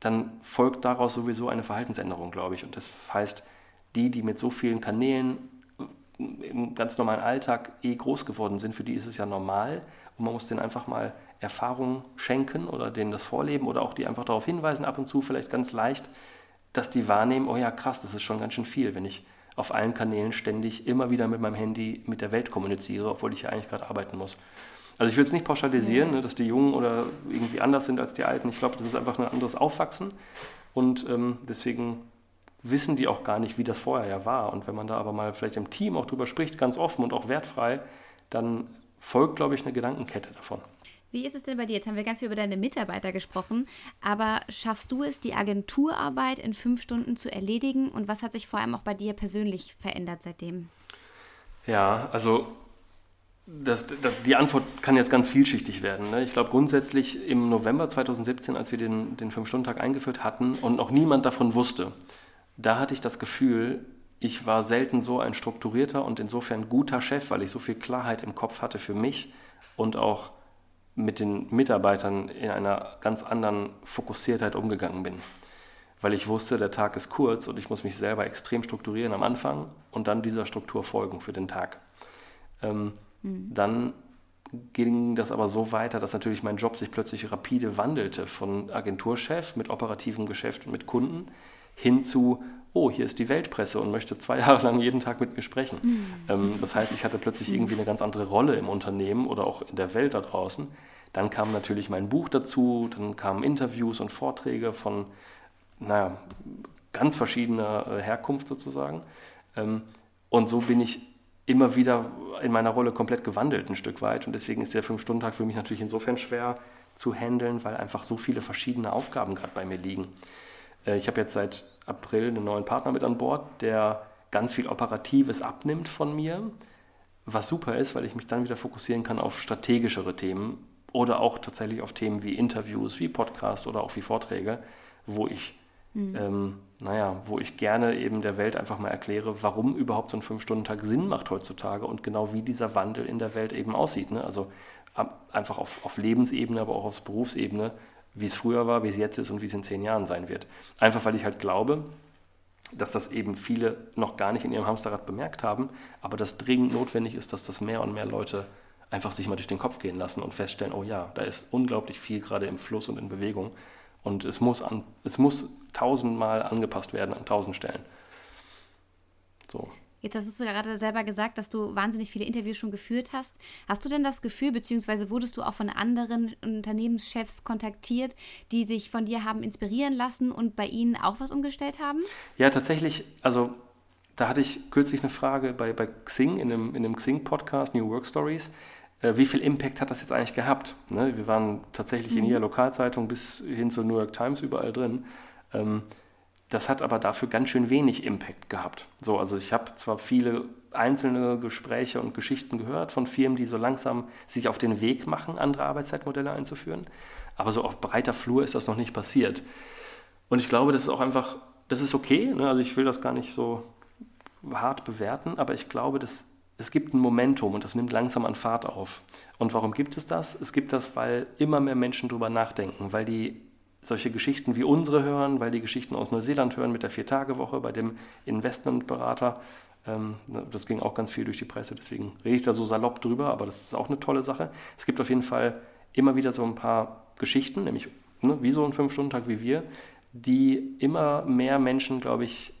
dann folgt daraus sowieso eine Verhaltensänderung, glaube ich. Und das heißt, die, die mit so vielen Kanälen im ganz normalen Alltag eh groß geworden sind, für die ist es ja normal und man muss denen einfach mal Erfahrung schenken oder denen das vorleben oder auch die einfach darauf hinweisen, ab und zu vielleicht ganz leicht, dass die wahrnehmen, oh ja, krass, das ist schon ganz schön viel, wenn ich auf allen Kanälen ständig immer wieder mit meinem Handy mit der Welt kommuniziere, obwohl ich ja eigentlich gerade arbeiten muss. Also ich will es nicht pauschalisieren, ja. ne, dass die Jungen oder irgendwie anders sind als die Alten. Ich glaube, das ist einfach ein anderes Aufwachsen und ähm, deswegen wissen die auch gar nicht, wie das vorher ja war. Und wenn man da aber mal vielleicht im Team auch drüber spricht, ganz offen und auch wertfrei, dann folgt, glaube ich, eine Gedankenkette davon. Wie ist es denn bei dir? Jetzt haben wir ganz viel über deine Mitarbeiter gesprochen, aber schaffst du es, die Agenturarbeit in fünf Stunden zu erledigen? Und was hat sich vor allem auch bei dir persönlich verändert seitdem? Ja, also das, das, die Antwort kann jetzt ganz vielschichtig werden. Ne? Ich glaube grundsätzlich im November 2017, als wir den, den Fünf-Stunden-Tag eingeführt hatten und noch niemand davon wusste, da hatte ich das Gefühl, ich war selten so ein strukturierter und insofern guter Chef, weil ich so viel Klarheit im Kopf hatte für mich und auch mit den Mitarbeitern in einer ganz anderen Fokussiertheit umgegangen bin. Weil ich wusste, der Tag ist kurz und ich muss mich selber extrem strukturieren am Anfang und dann dieser Struktur folgen für den Tag. Ähm, mhm. Dann ging das aber so weiter, dass natürlich mein Job sich plötzlich rapide wandelte von Agenturchef mit operativem Geschäft und mit Kunden hin zu, oh, hier ist die Weltpresse und möchte zwei Jahre lang jeden Tag mit mir sprechen. Mhm. Ähm, das heißt, ich hatte plötzlich mhm. irgendwie eine ganz andere Rolle im Unternehmen oder auch in der Welt da draußen. Dann kam natürlich mein Buch dazu, dann kamen Interviews und Vorträge von, naja, ganz verschiedener äh, Herkunft sozusagen. Ähm, und so bin ich immer wieder in meiner Rolle komplett gewandelt ein Stück weit. Und deswegen ist der Fünf-Stunden-Tag für mich natürlich insofern schwer zu handeln, weil einfach so viele verschiedene Aufgaben gerade bei mir liegen. Äh, ich habe jetzt seit April einen neuen Partner mit an Bord, der ganz viel Operatives abnimmt von mir, was super ist, weil ich mich dann wieder fokussieren kann auf strategischere Themen oder auch tatsächlich auf Themen wie Interviews, wie Podcasts oder auch wie Vorträge, wo ich, mhm. ähm, naja, wo ich gerne eben der Welt einfach mal erkläre, warum überhaupt so ein Fünf-Stunden-Tag Sinn macht heutzutage und genau wie dieser Wandel in der Welt eben aussieht. Ne? Also einfach auf, auf Lebensebene, aber auch auf Berufsebene wie es früher war, wie es jetzt ist und wie es in zehn Jahren sein wird. Einfach weil ich halt glaube, dass das eben viele noch gar nicht in ihrem Hamsterrad bemerkt haben, aber dass dringend notwendig ist, dass das mehr und mehr Leute einfach sich mal durch den Kopf gehen lassen und feststellen, oh ja, da ist unglaublich viel gerade im Fluss und in Bewegung und es muss, an, es muss tausendmal angepasst werden an tausend Stellen. So. Jetzt hast du gerade selber gesagt, dass du wahnsinnig viele Interviews schon geführt hast. Hast du denn das Gefühl, beziehungsweise wurdest du auch von anderen Unternehmenschefs kontaktiert, die sich von dir haben inspirieren lassen und bei ihnen auch was umgestellt haben? Ja, tatsächlich. Also da hatte ich kürzlich eine Frage bei, bei Xing, in einem, in einem Xing-Podcast, New Work Stories. Äh, wie viel Impact hat das jetzt eigentlich gehabt? Ne? Wir waren tatsächlich mhm. in jeder Lokalzeitung bis hin zur New York Times überall drin. Ähm, das hat aber dafür ganz schön wenig Impact gehabt. So, also ich habe zwar viele einzelne Gespräche und Geschichten gehört von Firmen, die so langsam sich auf den Weg machen, andere Arbeitszeitmodelle einzuführen, aber so auf breiter Flur ist das noch nicht passiert. Und ich glaube, das ist auch einfach, das ist okay. Ne? Also ich will das gar nicht so hart bewerten, aber ich glaube, dass es gibt ein Momentum und das nimmt langsam an Fahrt auf. Und warum gibt es das? Es gibt das, weil immer mehr Menschen darüber nachdenken, weil die solche Geschichten wie unsere hören, weil die Geschichten aus Neuseeland hören mit der Vier-Tage-Woche bei dem Investmentberater. Ähm, ne, das ging auch ganz viel durch die Presse, deswegen rede ich da so salopp drüber, aber das ist auch eine tolle Sache. Es gibt auf jeden Fall immer wieder so ein paar Geschichten, nämlich ne, wie so ein Fünf-Stunden-Tag wie wir, die immer mehr Menschen, glaube ich,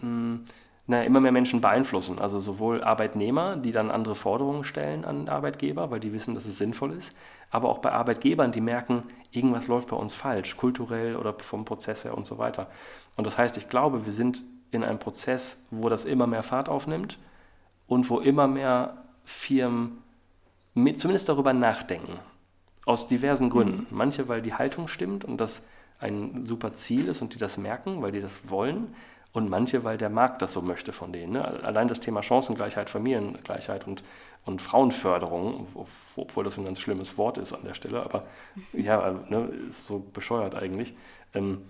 hm, naja, immer mehr Menschen beeinflussen. Also sowohl Arbeitnehmer, die dann andere Forderungen stellen an Arbeitgeber, weil die wissen, dass es sinnvoll ist, aber auch bei Arbeitgebern, die merken, irgendwas läuft bei uns falsch, kulturell oder vom Prozess her und so weiter. Und das heißt, ich glaube, wir sind in einem Prozess, wo das immer mehr Fahrt aufnimmt und wo immer mehr Firmen mit, zumindest darüber nachdenken. Aus diversen Gründen. Mhm. Manche, weil die Haltung stimmt und das ein super Ziel ist und die das merken, weil die das wollen. Und manche, weil der Markt das so möchte von denen. Ne? Allein das Thema Chancengleichheit, Familiengleichheit und, und Frauenförderung, obwohl das ein ganz schlimmes Wort ist an der Stelle, aber ja, ne, ist so bescheuert eigentlich. Ähm,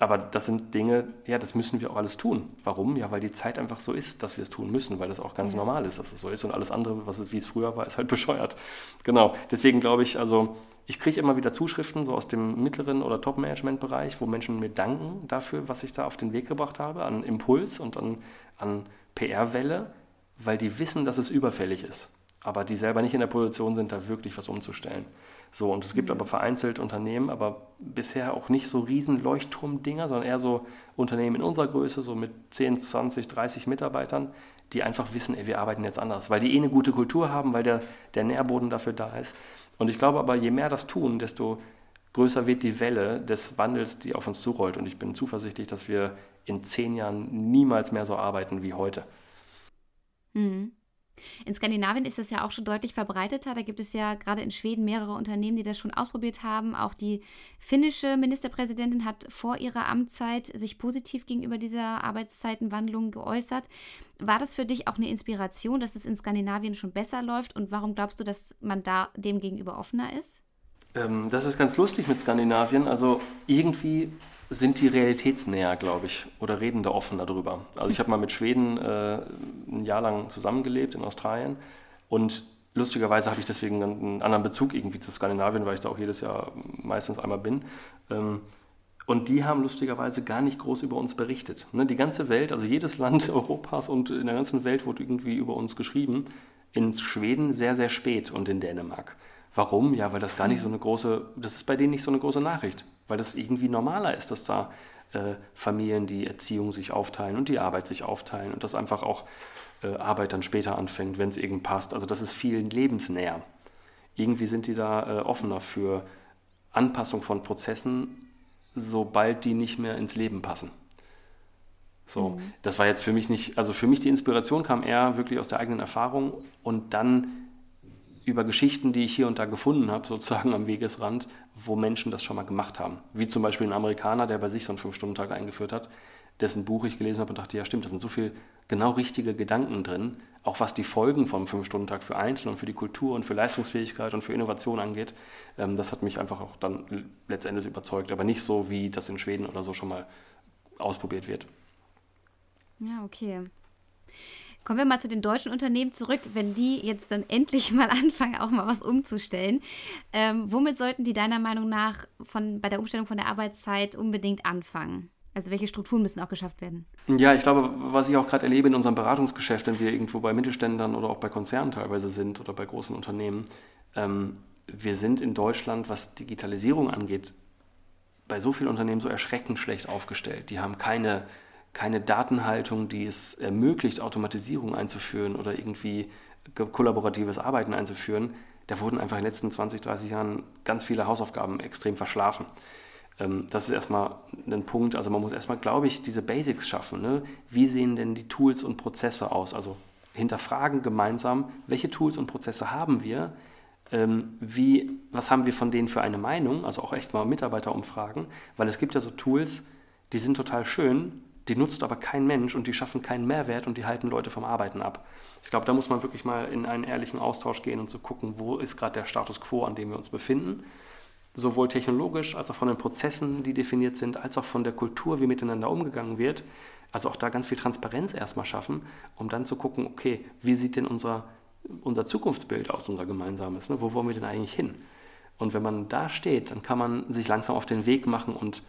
aber das sind Dinge, ja, das müssen wir auch alles tun. Warum? Ja, weil die Zeit einfach so ist, dass wir es tun müssen, weil das auch ganz ja. normal ist, dass es so ist. Und alles andere, was es, wie es früher war, ist halt bescheuert. Genau. Deswegen glaube ich, also ich kriege immer wieder Zuschriften so aus dem mittleren oder Top-Management-Bereich, wo Menschen mir danken dafür, was ich da auf den Weg gebracht habe, an Impuls und an, an PR-Welle, weil die wissen, dass es überfällig ist. Aber die selber nicht in der Position sind, da wirklich was umzustellen. So, und es gibt mhm. aber vereinzelt Unternehmen, aber bisher auch nicht so riesen Leuchtturmdinger, sondern eher so Unternehmen in unserer Größe, so mit 10, 20, 30 Mitarbeitern, die einfach wissen, ey, wir arbeiten jetzt anders, weil die eh eine gute Kultur haben, weil der, der Nährboden dafür da ist. Und ich glaube aber, je mehr das tun, desto größer wird die Welle des Wandels, die auf uns zurollt. Und ich bin zuversichtlich, dass wir in zehn Jahren niemals mehr so arbeiten wie heute. Mhm. In Skandinavien ist das ja auch schon deutlich verbreiteter. Da gibt es ja gerade in Schweden mehrere Unternehmen, die das schon ausprobiert haben. Auch die finnische Ministerpräsidentin hat vor ihrer Amtszeit sich positiv gegenüber dieser Arbeitszeitenwandlung geäußert. War das für dich auch eine Inspiration, dass es in Skandinavien schon besser läuft? Und warum glaubst du, dass man da dem gegenüber offener ist? Ähm, das ist ganz lustig mit Skandinavien. Also irgendwie sind die realitätsnäher, glaube ich, oder reden da offener drüber. Also ich habe mal mit Schweden äh, ein Jahr lang zusammengelebt in Australien und lustigerweise habe ich deswegen einen anderen Bezug irgendwie zu Skandinavien, weil ich da auch jedes Jahr meistens einmal bin. Ähm, und die haben lustigerweise gar nicht groß über uns berichtet. Ne? Die ganze Welt, also jedes Land Europas und in der ganzen Welt wurde irgendwie über uns geschrieben. In Schweden sehr, sehr spät und in Dänemark. Warum? Ja, weil das gar nicht so eine große, das ist bei denen nicht so eine große Nachricht weil das irgendwie normaler ist, dass da äh, Familien die Erziehung sich aufteilen und die Arbeit sich aufteilen und dass einfach auch äh, Arbeit dann später anfängt, wenn es irgend passt. Also das ist vielen lebensnäher. Irgendwie sind die da äh, offener für Anpassung von Prozessen, sobald die nicht mehr ins Leben passen. So, mhm. das war jetzt für mich nicht, also für mich die Inspiration kam eher wirklich aus der eigenen Erfahrung und dann über Geschichten, die ich hier und da gefunden habe, sozusagen am Wegesrand, wo Menschen das schon mal gemacht haben. Wie zum Beispiel ein Amerikaner, der bei sich so einen Fünf-Stunden-Tag eingeführt hat, dessen Buch ich gelesen habe und dachte, ja stimmt, da sind so viele genau richtige Gedanken drin, auch was die Folgen vom Fünf-Stunden-Tag für Einzelne und für die Kultur und für Leistungsfähigkeit und für Innovation angeht. Ähm, das hat mich einfach auch dann letztendlich überzeugt, aber nicht so, wie das in Schweden oder so schon mal ausprobiert wird. Ja, okay. Kommen wir mal zu den deutschen Unternehmen zurück, wenn die jetzt dann endlich mal anfangen, auch mal was umzustellen. Ähm, womit sollten die deiner Meinung nach von, bei der Umstellung von der Arbeitszeit unbedingt anfangen? Also welche Strukturen müssen auch geschafft werden? Ja, ich glaube, was ich auch gerade erlebe in unserem Beratungsgeschäft, wenn wir irgendwo bei Mittelständlern oder auch bei Konzernen teilweise sind oder bei großen Unternehmen, ähm, wir sind in Deutschland, was Digitalisierung angeht, bei so vielen Unternehmen so erschreckend schlecht aufgestellt. Die haben keine keine Datenhaltung, die es ermöglicht, Automatisierung einzuführen oder irgendwie kollaboratives Arbeiten einzuführen. Da wurden einfach in den letzten 20, 30 Jahren ganz viele Hausaufgaben extrem verschlafen. Ähm, das ist erstmal ein Punkt. Also man muss erstmal, glaube ich, diese Basics schaffen. Ne? Wie sehen denn die Tools und Prozesse aus? Also hinterfragen gemeinsam, welche Tools und Prozesse haben wir? Ähm, wie, was haben wir von denen für eine Meinung? Also auch echt mal Mitarbeiter umfragen, weil es gibt ja so Tools, die sind total schön, die nutzt aber kein Mensch und die schaffen keinen Mehrwert und die halten Leute vom Arbeiten ab. Ich glaube, da muss man wirklich mal in einen ehrlichen Austausch gehen und zu so gucken, wo ist gerade der Status quo, an dem wir uns befinden. Sowohl technologisch als auch von den Prozessen, die definiert sind, als auch von der Kultur, wie miteinander umgegangen wird. Also auch da ganz viel Transparenz erstmal schaffen, um dann zu gucken, okay, wie sieht denn unser, unser Zukunftsbild aus, unser gemeinsames? Ne? Wo wollen wir denn eigentlich hin? Und wenn man da steht, dann kann man sich langsam auf den Weg machen und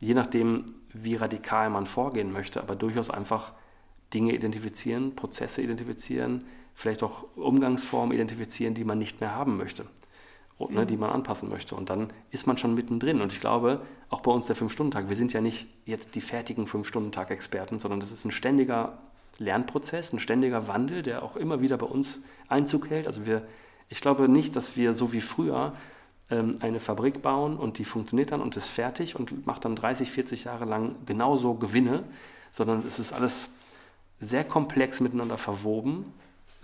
je nachdem, wie radikal man vorgehen möchte, aber durchaus einfach Dinge identifizieren, Prozesse identifizieren, vielleicht auch Umgangsformen identifizieren, die man nicht mehr haben möchte, und, ne, die man anpassen möchte. Und dann ist man schon mittendrin. Und ich glaube, auch bei uns der Fünf-Stunden-Tag, wir sind ja nicht jetzt die fertigen Fünf-Stunden-Tag-Experten, sondern das ist ein ständiger Lernprozess, ein ständiger Wandel, der auch immer wieder bei uns Einzug hält. Also wir, ich glaube nicht, dass wir so wie früher eine Fabrik bauen und die funktioniert dann und ist fertig und macht dann 30, 40 Jahre lang genauso Gewinne, sondern es ist alles sehr komplex miteinander verwoben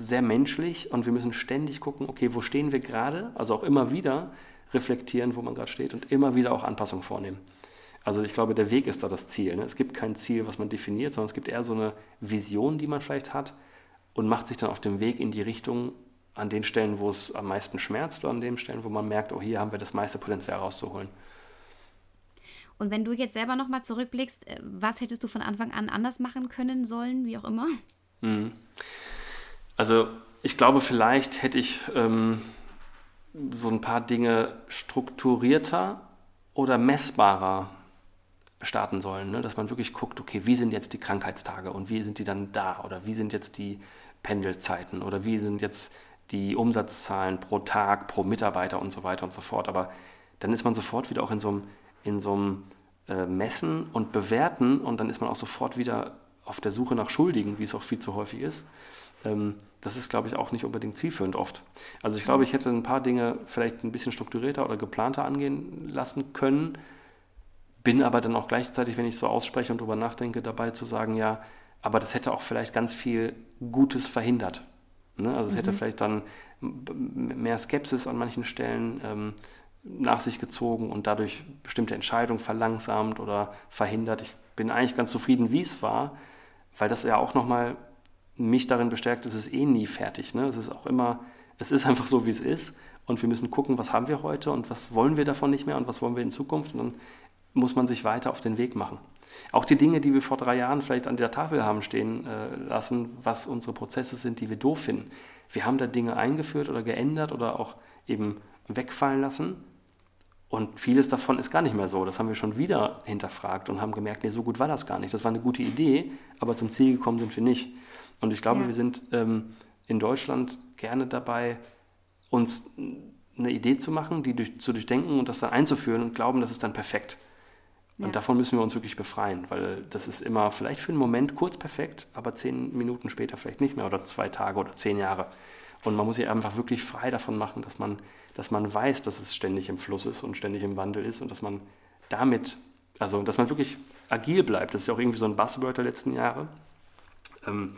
sehr menschlich und wir müssen ständig gucken, okay, wo stehen wir gerade? Also auch immer wieder reflektieren, wo man gerade steht und immer wieder auch Anpassungen vornehmen. Also ich glaube, der Weg ist da das Ziel. Ne? Es gibt kein Ziel, was man definiert, sondern es gibt eher so eine Vision, die man vielleicht hat und macht sich dann auf dem Weg in die Richtung an den Stellen, wo es am meisten schmerzt oder an den Stellen, wo man merkt, oh, hier haben wir das meiste Potenzial rauszuholen. Und wenn du jetzt selber nochmal zurückblickst, äh, was hättest du von Anfang an anders machen können sollen, wie auch immer? Mhm. Also ich glaube, vielleicht hätte ich ähm, so ein paar Dinge strukturierter oder messbarer starten sollen, ne? dass man wirklich guckt, okay, wie sind jetzt die Krankheitstage und wie sind die dann da oder wie sind jetzt die Pendelzeiten oder wie sind jetzt die Umsatzzahlen pro Tag, pro Mitarbeiter und so weiter und so fort. Aber dann ist man sofort wieder auch in so einem in so einem äh, Messen und Bewerten und dann ist man auch sofort wieder auf der Suche nach Schuldigen, wie es auch viel zu häufig ist. Ähm, das ist, glaube ich, auch nicht unbedingt zielführend oft. Also ich glaube, ich hätte ein paar Dinge vielleicht ein bisschen strukturierter oder geplanter angehen lassen können, bin aber dann auch gleichzeitig, wenn ich so ausspreche und darüber nachdenke, dabei zu sagen, ja, aber das hätte auch vielleicht ganz viel Gutes verhindert. Ne? Also es mhm. hätte vielleicht dann mehr Skepsis an manchen Stellen ähm, nach sich gezogen und dadurch bestimmte Entscheidungen verlangsamt oder verhindert. Ich bin eigentlich ganz zufrieden, wie es war, weil das ja auch nochmal mich darin bestärkt, es ist eh nie fertig. Ne? Es ist auch immer, es ist einfach so, wie es ist und wir müssen gucken, was haben wir heute und was wollen wir davon nicht mehr und was wollen wir in Zukunft und dann muss man sich weiter auf den Weg machen. Auch die Dinge, die wir vor drei Jahren vielleicht an der Tafel haben stehen äh, lassen, was unsere Prozesse sind, die wir doof finden. Wir haben da Dinge eingeführt oder geändert oder auch eben wegfallen lassen und vieles davon ist gar nicht mehr so. Das haben wir schon wieder hinterfragt und haben gemerkt, nee, so gut war das gar nicht. Das war eine gute Idee, aber zum Ziel gekommen sind wir nicht. Und ich glaube, ja. wir sind ähm, in Deutschland gerne dabei, uns eine Idee zu machen, die durch, zu durchdenken und das dann einzuführen und glauben, das ist dann perfekt. Und ja. davon müssen wir uns wirklich befreien, weil das ist immer vielleicht für einen Moment kurz perfekt, aber zehn Minuten später vielleicht nicht mehr oder zwei Tage oder zehn Jahre. Und man muss sich einfach wirklich frei davon machen, dass man dass man weiß, dass es ständig im Fluss ist und ständig im Wandel ist und dass man damit, also dass man wirklich agil bleibt. Das ist ja auch irgendwie so ein Buzzword der letzten Jahre. Ähm,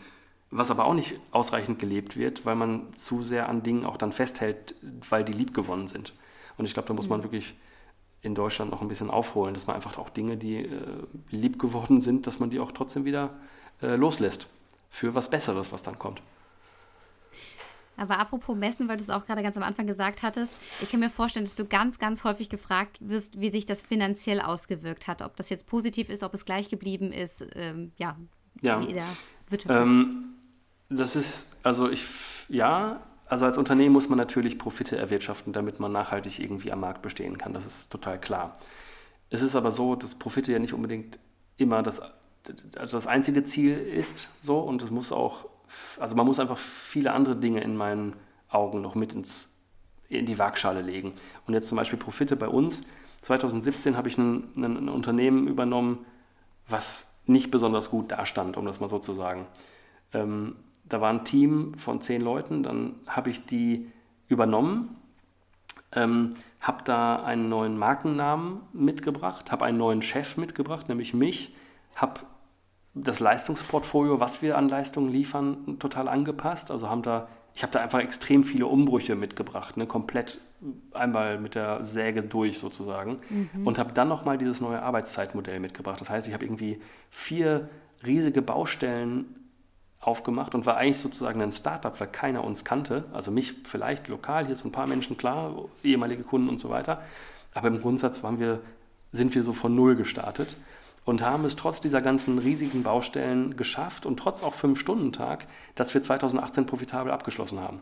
was aber auch nicht ausreichend gelebt wird, weil man zu sehr an Dingen auch dann festhält, weil die liebgewonnen sind. Und ich glaube, da muss man mhm. wirklich in Deutschland noch ein bisschen aufholen, dass man einfach auch Dinge, die äh, lieb geworden sind, dass man die auch trotzdem wieder äh, loslässt für was Besseres, was dann kommt. Aber apropos Messen, weil du es auch gerade ganz am Anfang gesagt hattest, ich kann mir vorstellen, dass du ganz, ganz häufig gefragt wirst, wie sich das finanziell ausgewirkt hat. Ob das jetzt positiv ist, ob es gleich geblieben ist, ähm, ja, ja, wie ihr da Ähm, das ist, also ich, ja, also als Unternehmen muss man natürlich Profite erwirtschaften, damit man nachhaltig irgendwie am Markt bestehen kann. Das ist total klar. Es ist aber so, dass Profite ja nicht unbedingt immer das, das einzige Ziel ist, so und es muss auch also man muss einfach viele andere Dinge in meinen Augen noch mit ins, in die Waagschale legen. Und jetzt zum Beispiel Profite bei uns. 2017 habe ich ein, ein, Unternehmen übernommen, was nicht besonders gut dastand, um das mal so zu sagen. Ähm, da war ein Team von zehn Leuten, dann habe ich die übernommen, ähm, habe da einen neuen Markennamen mitgebracht, habe einen neuen Chef mitgebracht, nämlich mich, habe das Leistungsportfolio, was wir an Leistungen liefern, total angepasst. Also haben da, ich habe da einfach extrem viele Umbrüche mitgebracht, ne? komplett einmal mit der Säge durch sozusagen. Mhm. Und habe dann nochmal dieses neue Arbeitszeitmodell mitgebracht. Das heißt, ich habe irgendwie vier riesige Baustellen aufgemacht und war eigentlich sozusagen ein Startup, weil keiner uns kannte. Also mich vielleicht lokal, hier so ein paar Menschen, klar, ehemalige Kunden und so weiter. Aber im Grundsatz waren wir, sind wir so von Null gestartet und haben es trotz dieser ganzen riesigen Baustellen geschafft und trotz auch Fünf-Stunden-Tag, dass wir 2018 profitabel abgeschlossen haben.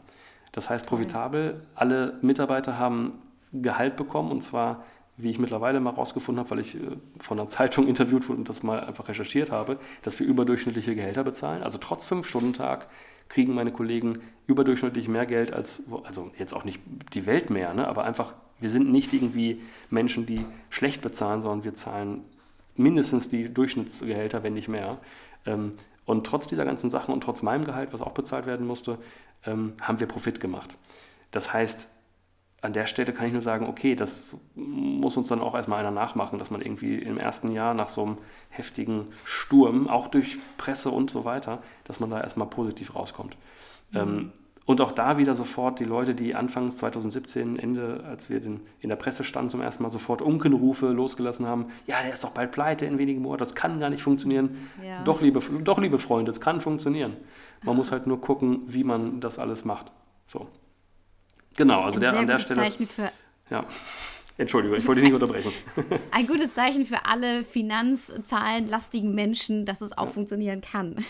Das heißt, profitabel, alle Mitarbeiter haben Gehalt bekommen und zwar, wie ich mittlerweile mal rausgefunden habe, weil ich äh, von einer Zeitung interviewt wurde und das mal einfach recherchiert habe, dass wir überdurchschnittliche Gehälter bezahlen. Also trotz Fünf-Stunden-Tag kriegen meine Kollegen überdurchschnittlich mehr Geld als, also jetzt auch nicht die Welt mehr, ne, aber einfach, wir sind nicht irgendwie Menschen, die schlecht bezahlen, sondern wir zahlen mindestens die Durchschnittsgehälter, wenn nicht mehr. Ähm, und trotz dieser ganzen Sachen und trotz meinem Gehalt, was auch bezahlt werden musste, ähm, haben wir Profit gemacht. Das heißt, an der Stelle kann ich nur sagen, okay, das muss uns dann auch erstmal einer nachmachen, dass man irgendwie im ersten Jahr nach so einem heftigen Sturm, auch durch Presse und so weiter, dass man da erstmal positiv rauskommt. Mhm. Ähm, und auch da wieder sofort die Leute, die anfangs 2017, Ende, als wir den, in der Presse standen, zum ersten Mal sofort Unkenrufe losgelassen haben. Ja, der ist doch bald pleite in wenigen Monaten, das kann gar nicht funktionieren. Ja. Doch, liebe, doch, liebe Freunde, es kann funktionieren. Man muss halt nur gucken, wie man das alles macht. So. Genau, also der an der gutes Stelle. Zeichen für Ja. Entschuldigung, ich wollte dich nicht unterbrechen. Ein gutes Zeichen für alle finanzzahlenlastigen Menschen, dass es auch funktionieren kann.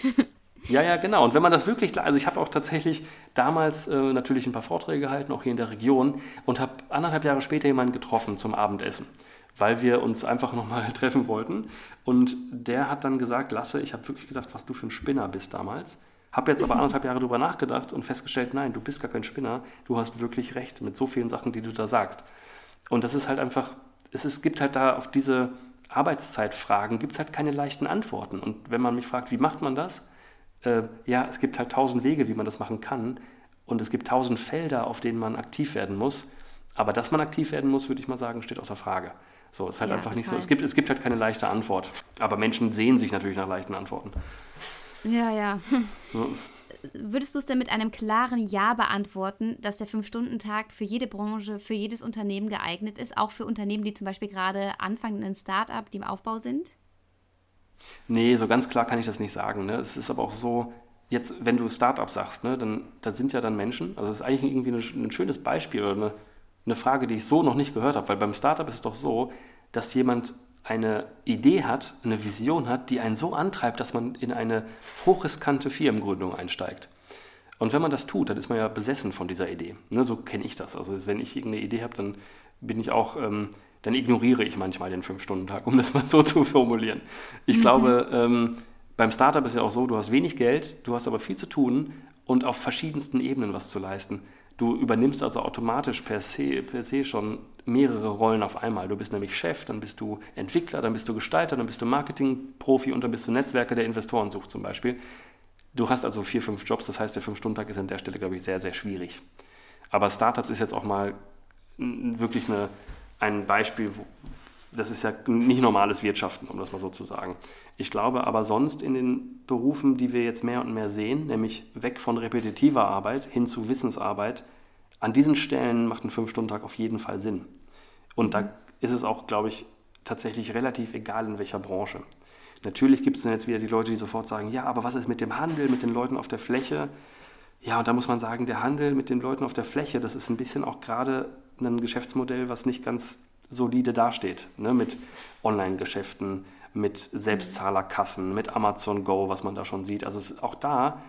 Ja, ja, genau. Und wenn man das wirklich, also ich habe auch tatsächlich damals äh, natürlich ein paar Vorträge gehalten, auch hier in der Region, und habe anderthalb Jahre später jemanden getroffen zum Abendessen, weil wir uns einfach nochmal treffen wollten. Und der hat dann gesagt, Lasse, ich habe wirklich gedacht, was du für ein Spinner bist damals. Habe jetzt aber anderthalb Jahre drüber nachgedacht und festgestellt, nein, du bist gar kein Spinner, du hast wirklich recht mit so vielen Sachen, die du da sagst. Und das ist halt einfach, es ist, gibt halt da auf diese Arbeitszeitfragen, gibt es halt keine leichten Antworten. Und wenn man mich fragt, wie macht man das? äh, ja, es gibt halt tausend Wege, wie man das machen kann. Und es gibt tausend Felder, auf denen man aktiv werden muss. Aber dass man aktiv werden muss, würde ich mal sagen, steht außer Frage. So, ist halt ja, einfach total. nicht so. Es gibt, es gibt halt keine leichte Antwort. Aber Menschen sehen sich natürlich nach leichten Antworten. Ja, ja. ja. Würdest du es denn mit einem klaren Ja beantworten, dass der Fünf-Stunden-Tag für jede Branche, für jedes Unternehmen geeignet ist, auch für Unternehmen, die zum Beispiel gerade anfangen, ein Start-up, die im Aufbau sind? Nee, so ganz klar kann ich das nicht sagen. Ne? Es ist aber auch so, jetzt, wenn du Startup sagst, ne, dann da sind ja dann Menschen, also das ist eigentlich irgendwie ein, ein schönes Beispiel oder eine, eine Frage, die ich so noch nicht gehört habe, weil beim Startup ist es doch so, dass jemand eine Idee hat, eine Vision hat, die einen so antreibt, dass man in eine hochriskante Firmengründung einsteigt. Und wenn man das tut, dann ist man ja besessen von dieser Idee. Ne, so kenne ich das. Also wenn ich irgendeine Idee habe, dann bin ich auch ähm, dann ignoriere ich manchmal den Fünf-Stunden-Tag, um das mal so zu formulieren. Ich mhm. glaube, ähm, beim Startup ist ja auch so, du hast wenig Geld, du hast aber viel zu tun und auf verschiedensten Ebenen was zu leisten. Du übernimmst also automatisch per se, per se schon mehrere Rollen auf einmal. Du bist nämlich Chef, dann bist du Entwickler, dann bist du Gestalter, dann bist du Marketingprofi und dann bist du Netzwerker, der Investoren sucht zum Beispiel. Du hast also vier, fünf Jobs, das heißt, der Fünf-Stunden-Tag ist an der Stelle, glaube ich, sehr, sehr schwierig. Aber Startups ist jetzt auch mal wirklich eine, ein Beispiel, das ist ja nicht normales Wirtschaften, um das mal so zu sagen. Ich glaube aber sonst in den Berufen, die wir jetzt mehr und mehr sehen, nämlich weg von repetitiver Arbeit hin zu Wissensarbeit, an diesen Stellen macht ein Fünf-Stunden-Tag auf jeden Fall Sinn. Und da ist es auch, glaube ich, tatsächlich relativ egal, in welcher Branche. Natürlich gibt es dann jetzt wieder die Leute, die sofort sagen, ja, aber was ist mit dem Handel, mit den Leuten auf der Fläche? Ja, und da muss man sagen, der Handel mit den Leuten auf der Fläche, das ist ein bisschen auch gerade ein Geschäftsmodell, was nicht ganz solide dasteht. Ne? Mit Online-Geschäften, mit Selbstzahlerkassen, mit Amazon Go, was man da schon sieht. Also auch da,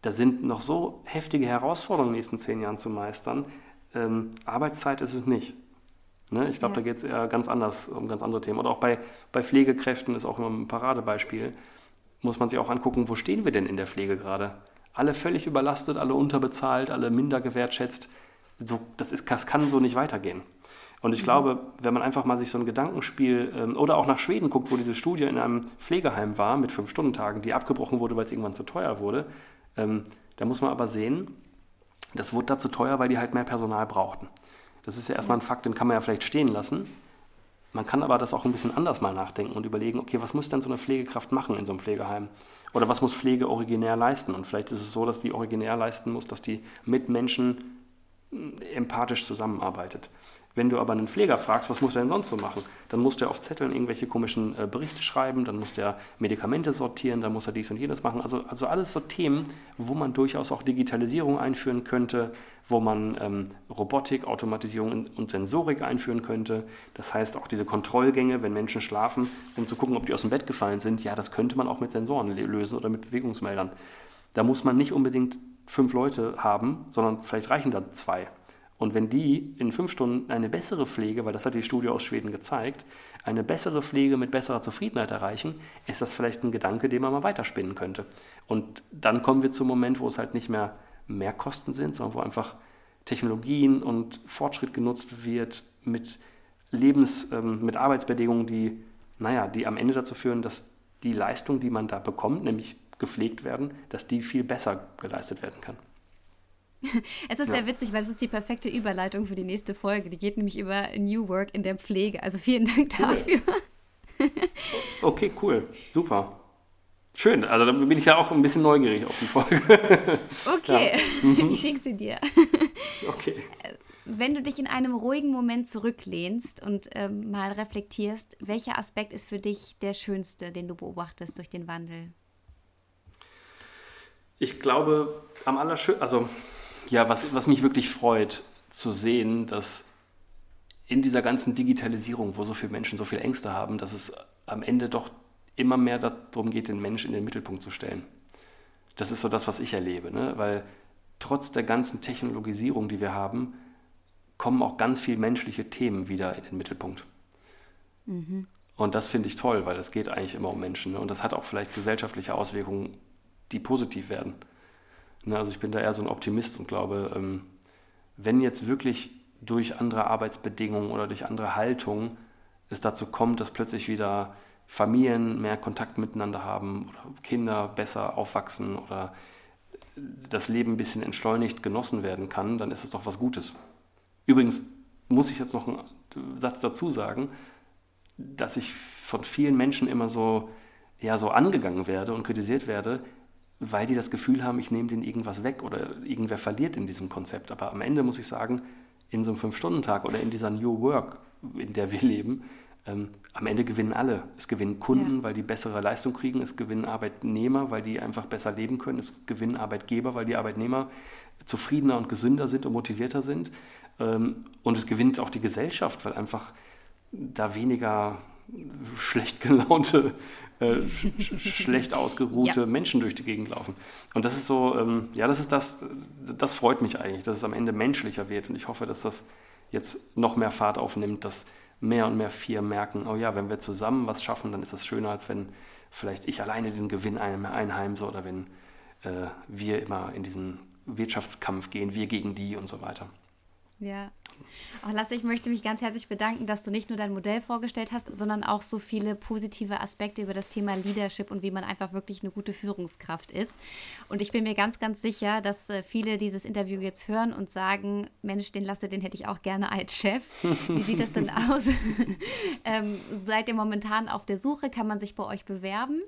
da sind noch so heftige Herausforderungen in den nächsten zehn Jahren zu meistern. Ähm, Arbeitszeit ist es nicht. Ne? Ich glaube, ja. da geht es eher ganz anders, um ganz andere Themen. Oder auch bei, bei Pflegekräften ist auch immer ein Paradebeispiel. Muss man sich auch angucken, wo stehen wir denn in der Pflege gerade? Alle völlig überlastet, alle unterbezahlt, alle minder gewertschätzt so, das, ist, das kann so nicht weitergehen. Und ich mhm. glaube, wenn man einfach mal sich so ein Gedankenspiel ähm, oder auch nach Schweden guckt, wo diese Studie in einem Pflegeheim war mit Fünf-Stunden-Tagen, die abgebrochen wurde, weil es irgendwann zu teuer wurde, ähm, da muss man aber sehen, das wurde da zu teuer, weil die halt mehr Personal brauchten. Das ist ja erstmal ein Fakt, den kann man ja vielleicht stehen lassen. Man kann aber das auch ein bisschen anders mal nachdenken und überlegen, okay, was muss denn so eine Pflegekraft machen in so einem Pflegeheim? Oder was muss Pflege originär leisten? Und vielleicht ist es so, dass die originär leisten muss, dass die mit Menschen empathisch zusammenarbeitet. Wenn du aber einen Pfleger fragst, was muss er denn sonst so machen, dann muss der auf Zetteln irgendwelche komischen äh, Berichte schreiben, dann muss der Medikamente sortieren, dann muss er dies und jenes machen. Also, also alles so Themen, wo man durchaus auch Digitalisierung einführen könnte, wo man ähm, Robotik, Automatisierung und Sensorik einführen könnte. Das heißt auch diese Kontrollgänge, wenn Menschen schlafen, um zu gucken, ob die aus dem Bett gefallen sind, ja, das könnte man auch mit Sensoren lösen oder mit Bewegungsmeldern. Da muss man nicht unbedingt fünf Leute haben, sondern vielleicht reichen da zwei. Und wenn die in fünf Stunden eine bessere Pflege, weil das hat die Studie aus Schweden gezeigt, eine bessere Pflege mit besserer Zufriedenheit erreichen, ist das vielleicht ein Gedanke, den man mal weiterspinnen könnte. Und dann kommen wir zum Moment, wo es halt nicht mehr mehr Kosten sind, sondern wo einfach Technologien und Fortschritt genutzt wird mit Lebens-, ähm, mit Arbeitsbedingungen, die, naja, die am Ende dazu führen, dass die Leistung, die man da bekommt, nämlich gepflegt werden, dass die viel besser geleistet werden kann. Es ist ja. sehr witzig, weil es ist die perfekte Überleitung für die nächste Folge. Die geht nämlich über New Work in der Pflege. Also vielen Dank dafür. okay, cool. Super. Schön, also da bin ich ja auch ein bisschen neugierig auf die Folge. Okay, ja. mhm. ich schicke sie dir. Okay. Wenn du dich in einem ruhigen Moment zurücklehnst und ähm, mal reflektierst, welcher Aspekt ist für dich der schönste, den du beobachtest durch den Wandel? Ich glaube, am allerschönsten, also ja, was, was mich wirklich freut, zu sehen, dass in dieser ganzen Digitalisierung, wo so viele Menschen so viele Ängste haben, dass es am Ende doch immer mehr darum geht, den Menschen in den Mittelpunkt zu stellen. Das ist so das, was ich erlebe, ne? weil trotz der ganzen Technologisierung, die wir haben, kommen auch ganz viele menschliche Themen wieder in den Mittelpunkt. Mhm. Und das finde ich toll, weil es geht eigentlich immer um Menschen. Ne? Und das hat auch vielleicht gesellschaftliche Auswirkungen, die positiv werden. Ne? Also ich bin da eher so ein Optimist und glaube, ähm, wenn jetzt wirklich durch andere Arbeitsbedingungen oder durch andere Haltungen es dazu kommt, dass plötzlich wieder Familien mehr Kontakt miteinander haben oder Kinder besser aufwachsen oder das Leben ein bisschen entschleunigt genossen werden kann, dann ist es doch was Gutes. Übrigens muss ich jetzt noch einen Satz dazu sagen, dass ich von vielen Menschen immer so, ja, so angegangen werde und kritisiert werde, weil die das Gefühl haben, ich nehme denen irgendwas weg oder irgendwer verliert in diesem Konzept. Aber am Ende muss ich sagen, in so einem Fünf-Stunden-Tag oder in dieser New Work, in der wir leben, ähm, am Ende gewinnen alle. Es gewinnen Kunden, ja. weil die bessere Leistung kriegen. Es gewinnen Arbeitnehmer, weil die einfach besser leben können. Es gewinnen Arbeitgeber, weil die Arbeitnehmer zufriedener und gesünder sind und motivierter sind. Ähm, und es gewinnt auch die Gesellschaft, weil einfach da weniger schlecht gelaunte, äh, sch schlecht ausgeruhte ja. Menschen durch die Gegend laufen. Und das ist so, ähm, ja, das ist das, das freut mich eigentlich, dass es am Ende menschlicher wird. Und ich hoffe, dass das jetzt noch mehr Fahrt aufnimmt, dass mehr und mehr Firmen merken, oh ja, wenn wir zusammen was schaffen, dann ist das schöner, als wenn vielleicht ich alleine den Gewinn einheimse oder wenn äh, wir immer in diesen Wirtschaftskampf gehen, wir gegen die und so weiter. Ja. Auch Lasse, ich möchte mich ganz herzlich bedanken, dass du nicht nur dein Modell vorgestellt hast, sondern auch so viele positive Aspekte über das Thema Leadership und wie man einfach wirklich eine gute Führungskraft ist. Und ich bin mir ganz, ganz sicher, dass äh, viele dieses Interview jetzt hören und sagen, Mensch, den Lasse, den hätte ich auch gerne als Chef. Wie sieht das denn aus? ähm, seid ihr momentan auf der Suche? Kann man sich bei euch bewerben?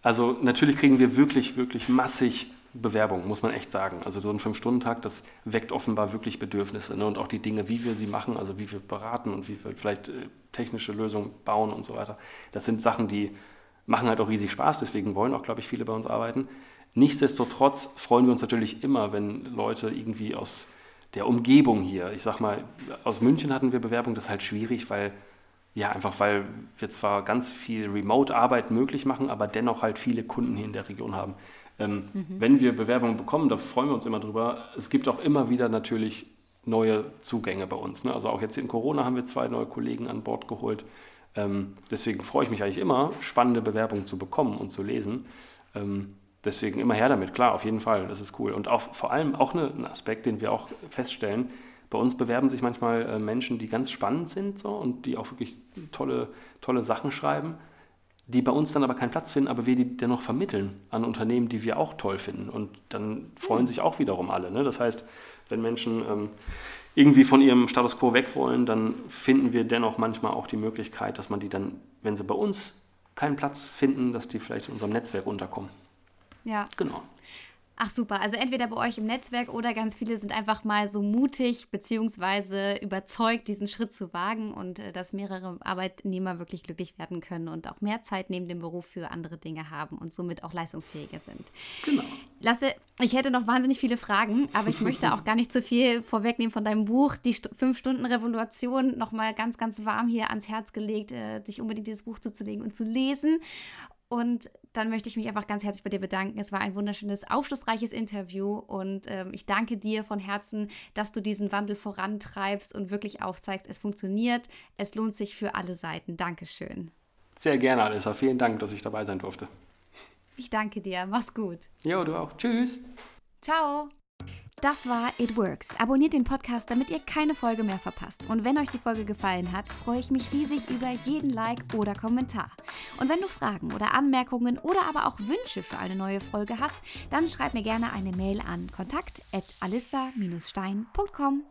Also natürlich kriegen wir wirklich, wirklich massig Bewerbung, muss man echt sagen. Also so ein Fünf-Stunden-Tag, das weckt offenbar wirklich Bedürfnisse. Ne? Und auch die Dinge, wie wir sie machen, also wie wir beraten und wie wir vielleicht äh, technische Lösungen bauen und so weiter. Das sind Sachen, die machen halt auch riesig Spaß, deswegen wollen auch, glaube ich, viele bei uns arbeiten. Nichtsdestotrotz freuen wir uns natürlich immer, wenn Leute irgendwie aus der Umgebung hier, ich sag mal, aus München hatten wir Bewerbung, das ist halt schwierig, weil ja, einfach weil wir zwar ganz viel Remote-Arbeit möglich machen, aber dennoch halt viele Kunden hier in der Region haben. Ähm, mhm. Wenn wir Bewerbungen bekommen, da freuen wir uns immer drüber. Es gibt auch immer wieder natürlich neue Zugänge bei uns. Ne? Also auch jetzt in Corona haben wir zwei neue Kollegen an Bord geholt. Ähm, deswegen freue ich mich eigentlich immer, spannende Bewerbungen zu bekommen und zu lesen. Ähm, deswegen immer her damit, klar, auf jeden Fall, das ist cool. Und auch, vor allem auch eine, ein Aspekt, den wir auch feststellen, bei uns bewerben sich manchmal äh, Menschen, die ganz spannend sind so, und die auch wirklich tolle, tolle Sachen schreiben die bei uns dann aber keinen Platz finden, aber wir die dennoch vermitteln an Unternehmen, die wir auch toll finden. Und dann freuen sich auch wiederum alle. Ne? Das heißt, wenn Menschen ähm, irgendwie von ihrem Status quo weg wollen, dann finden wir dennoch manchmal auch die Möglichkeit, dass man die dann, wenn sie bei uns keinen Platz finden, dass die vielleicht in unserem Netzwerk unterkommen. Ja. Genau. Ach super, also entweder bei euch im Netzwerk oder ganz viele sind einfach mal so mutig bzw. überzeugt, diesen Schritt zu wagen und äh, dass mehrere Arbeitnehmer wirklich glücklich werden können und auch mehr Zeit neben dem Beruf für andere Dinge haben und somit auch leistungsfähiger sind. Genau. Lasse, ich hätte noch wahnsinnig viele Fragen, aber ich möchte auch gar nicht zu viel vorwegnehmen von deinem Buch, die Fünf-Stunden-Revolution, nochmal ganz, ganz warm hier ans Herz gelegt, äh, sich unbedingt dieses Buch zuzulegen und zu lesen. Und dann möchte ich mich einfach ganz herzlich bei dir bedanken. Es war ein wunderschönes, aufschlussreiches Interview und ähm, ich danke dir von Herzen, dass du diesen Wandel vorantreibst und wirklich aufzeigst, es funktioniert, es lohnt sich für alle Seiten. Dankeschön. Sehr gerne, Alissa. Vielen Dank, dass ich dabei sein durfte. Ich danke dir. Mach's gut. Jo, du auch. Tschüss. Ciao. Das war It Works. Abonniert den Podcast, damit ihr keine Folge mehr verpasst. Und wenn euch die Folge gefallen hat, freue ich mich riesig über jeden Like oder Kommentar. Und wenn du Fragen oder Anmerkungen oder aber auch Wünsche für eine neue Folge hast, dann schreib mir gerne eine Mail an kontakt@alissa-stein.com.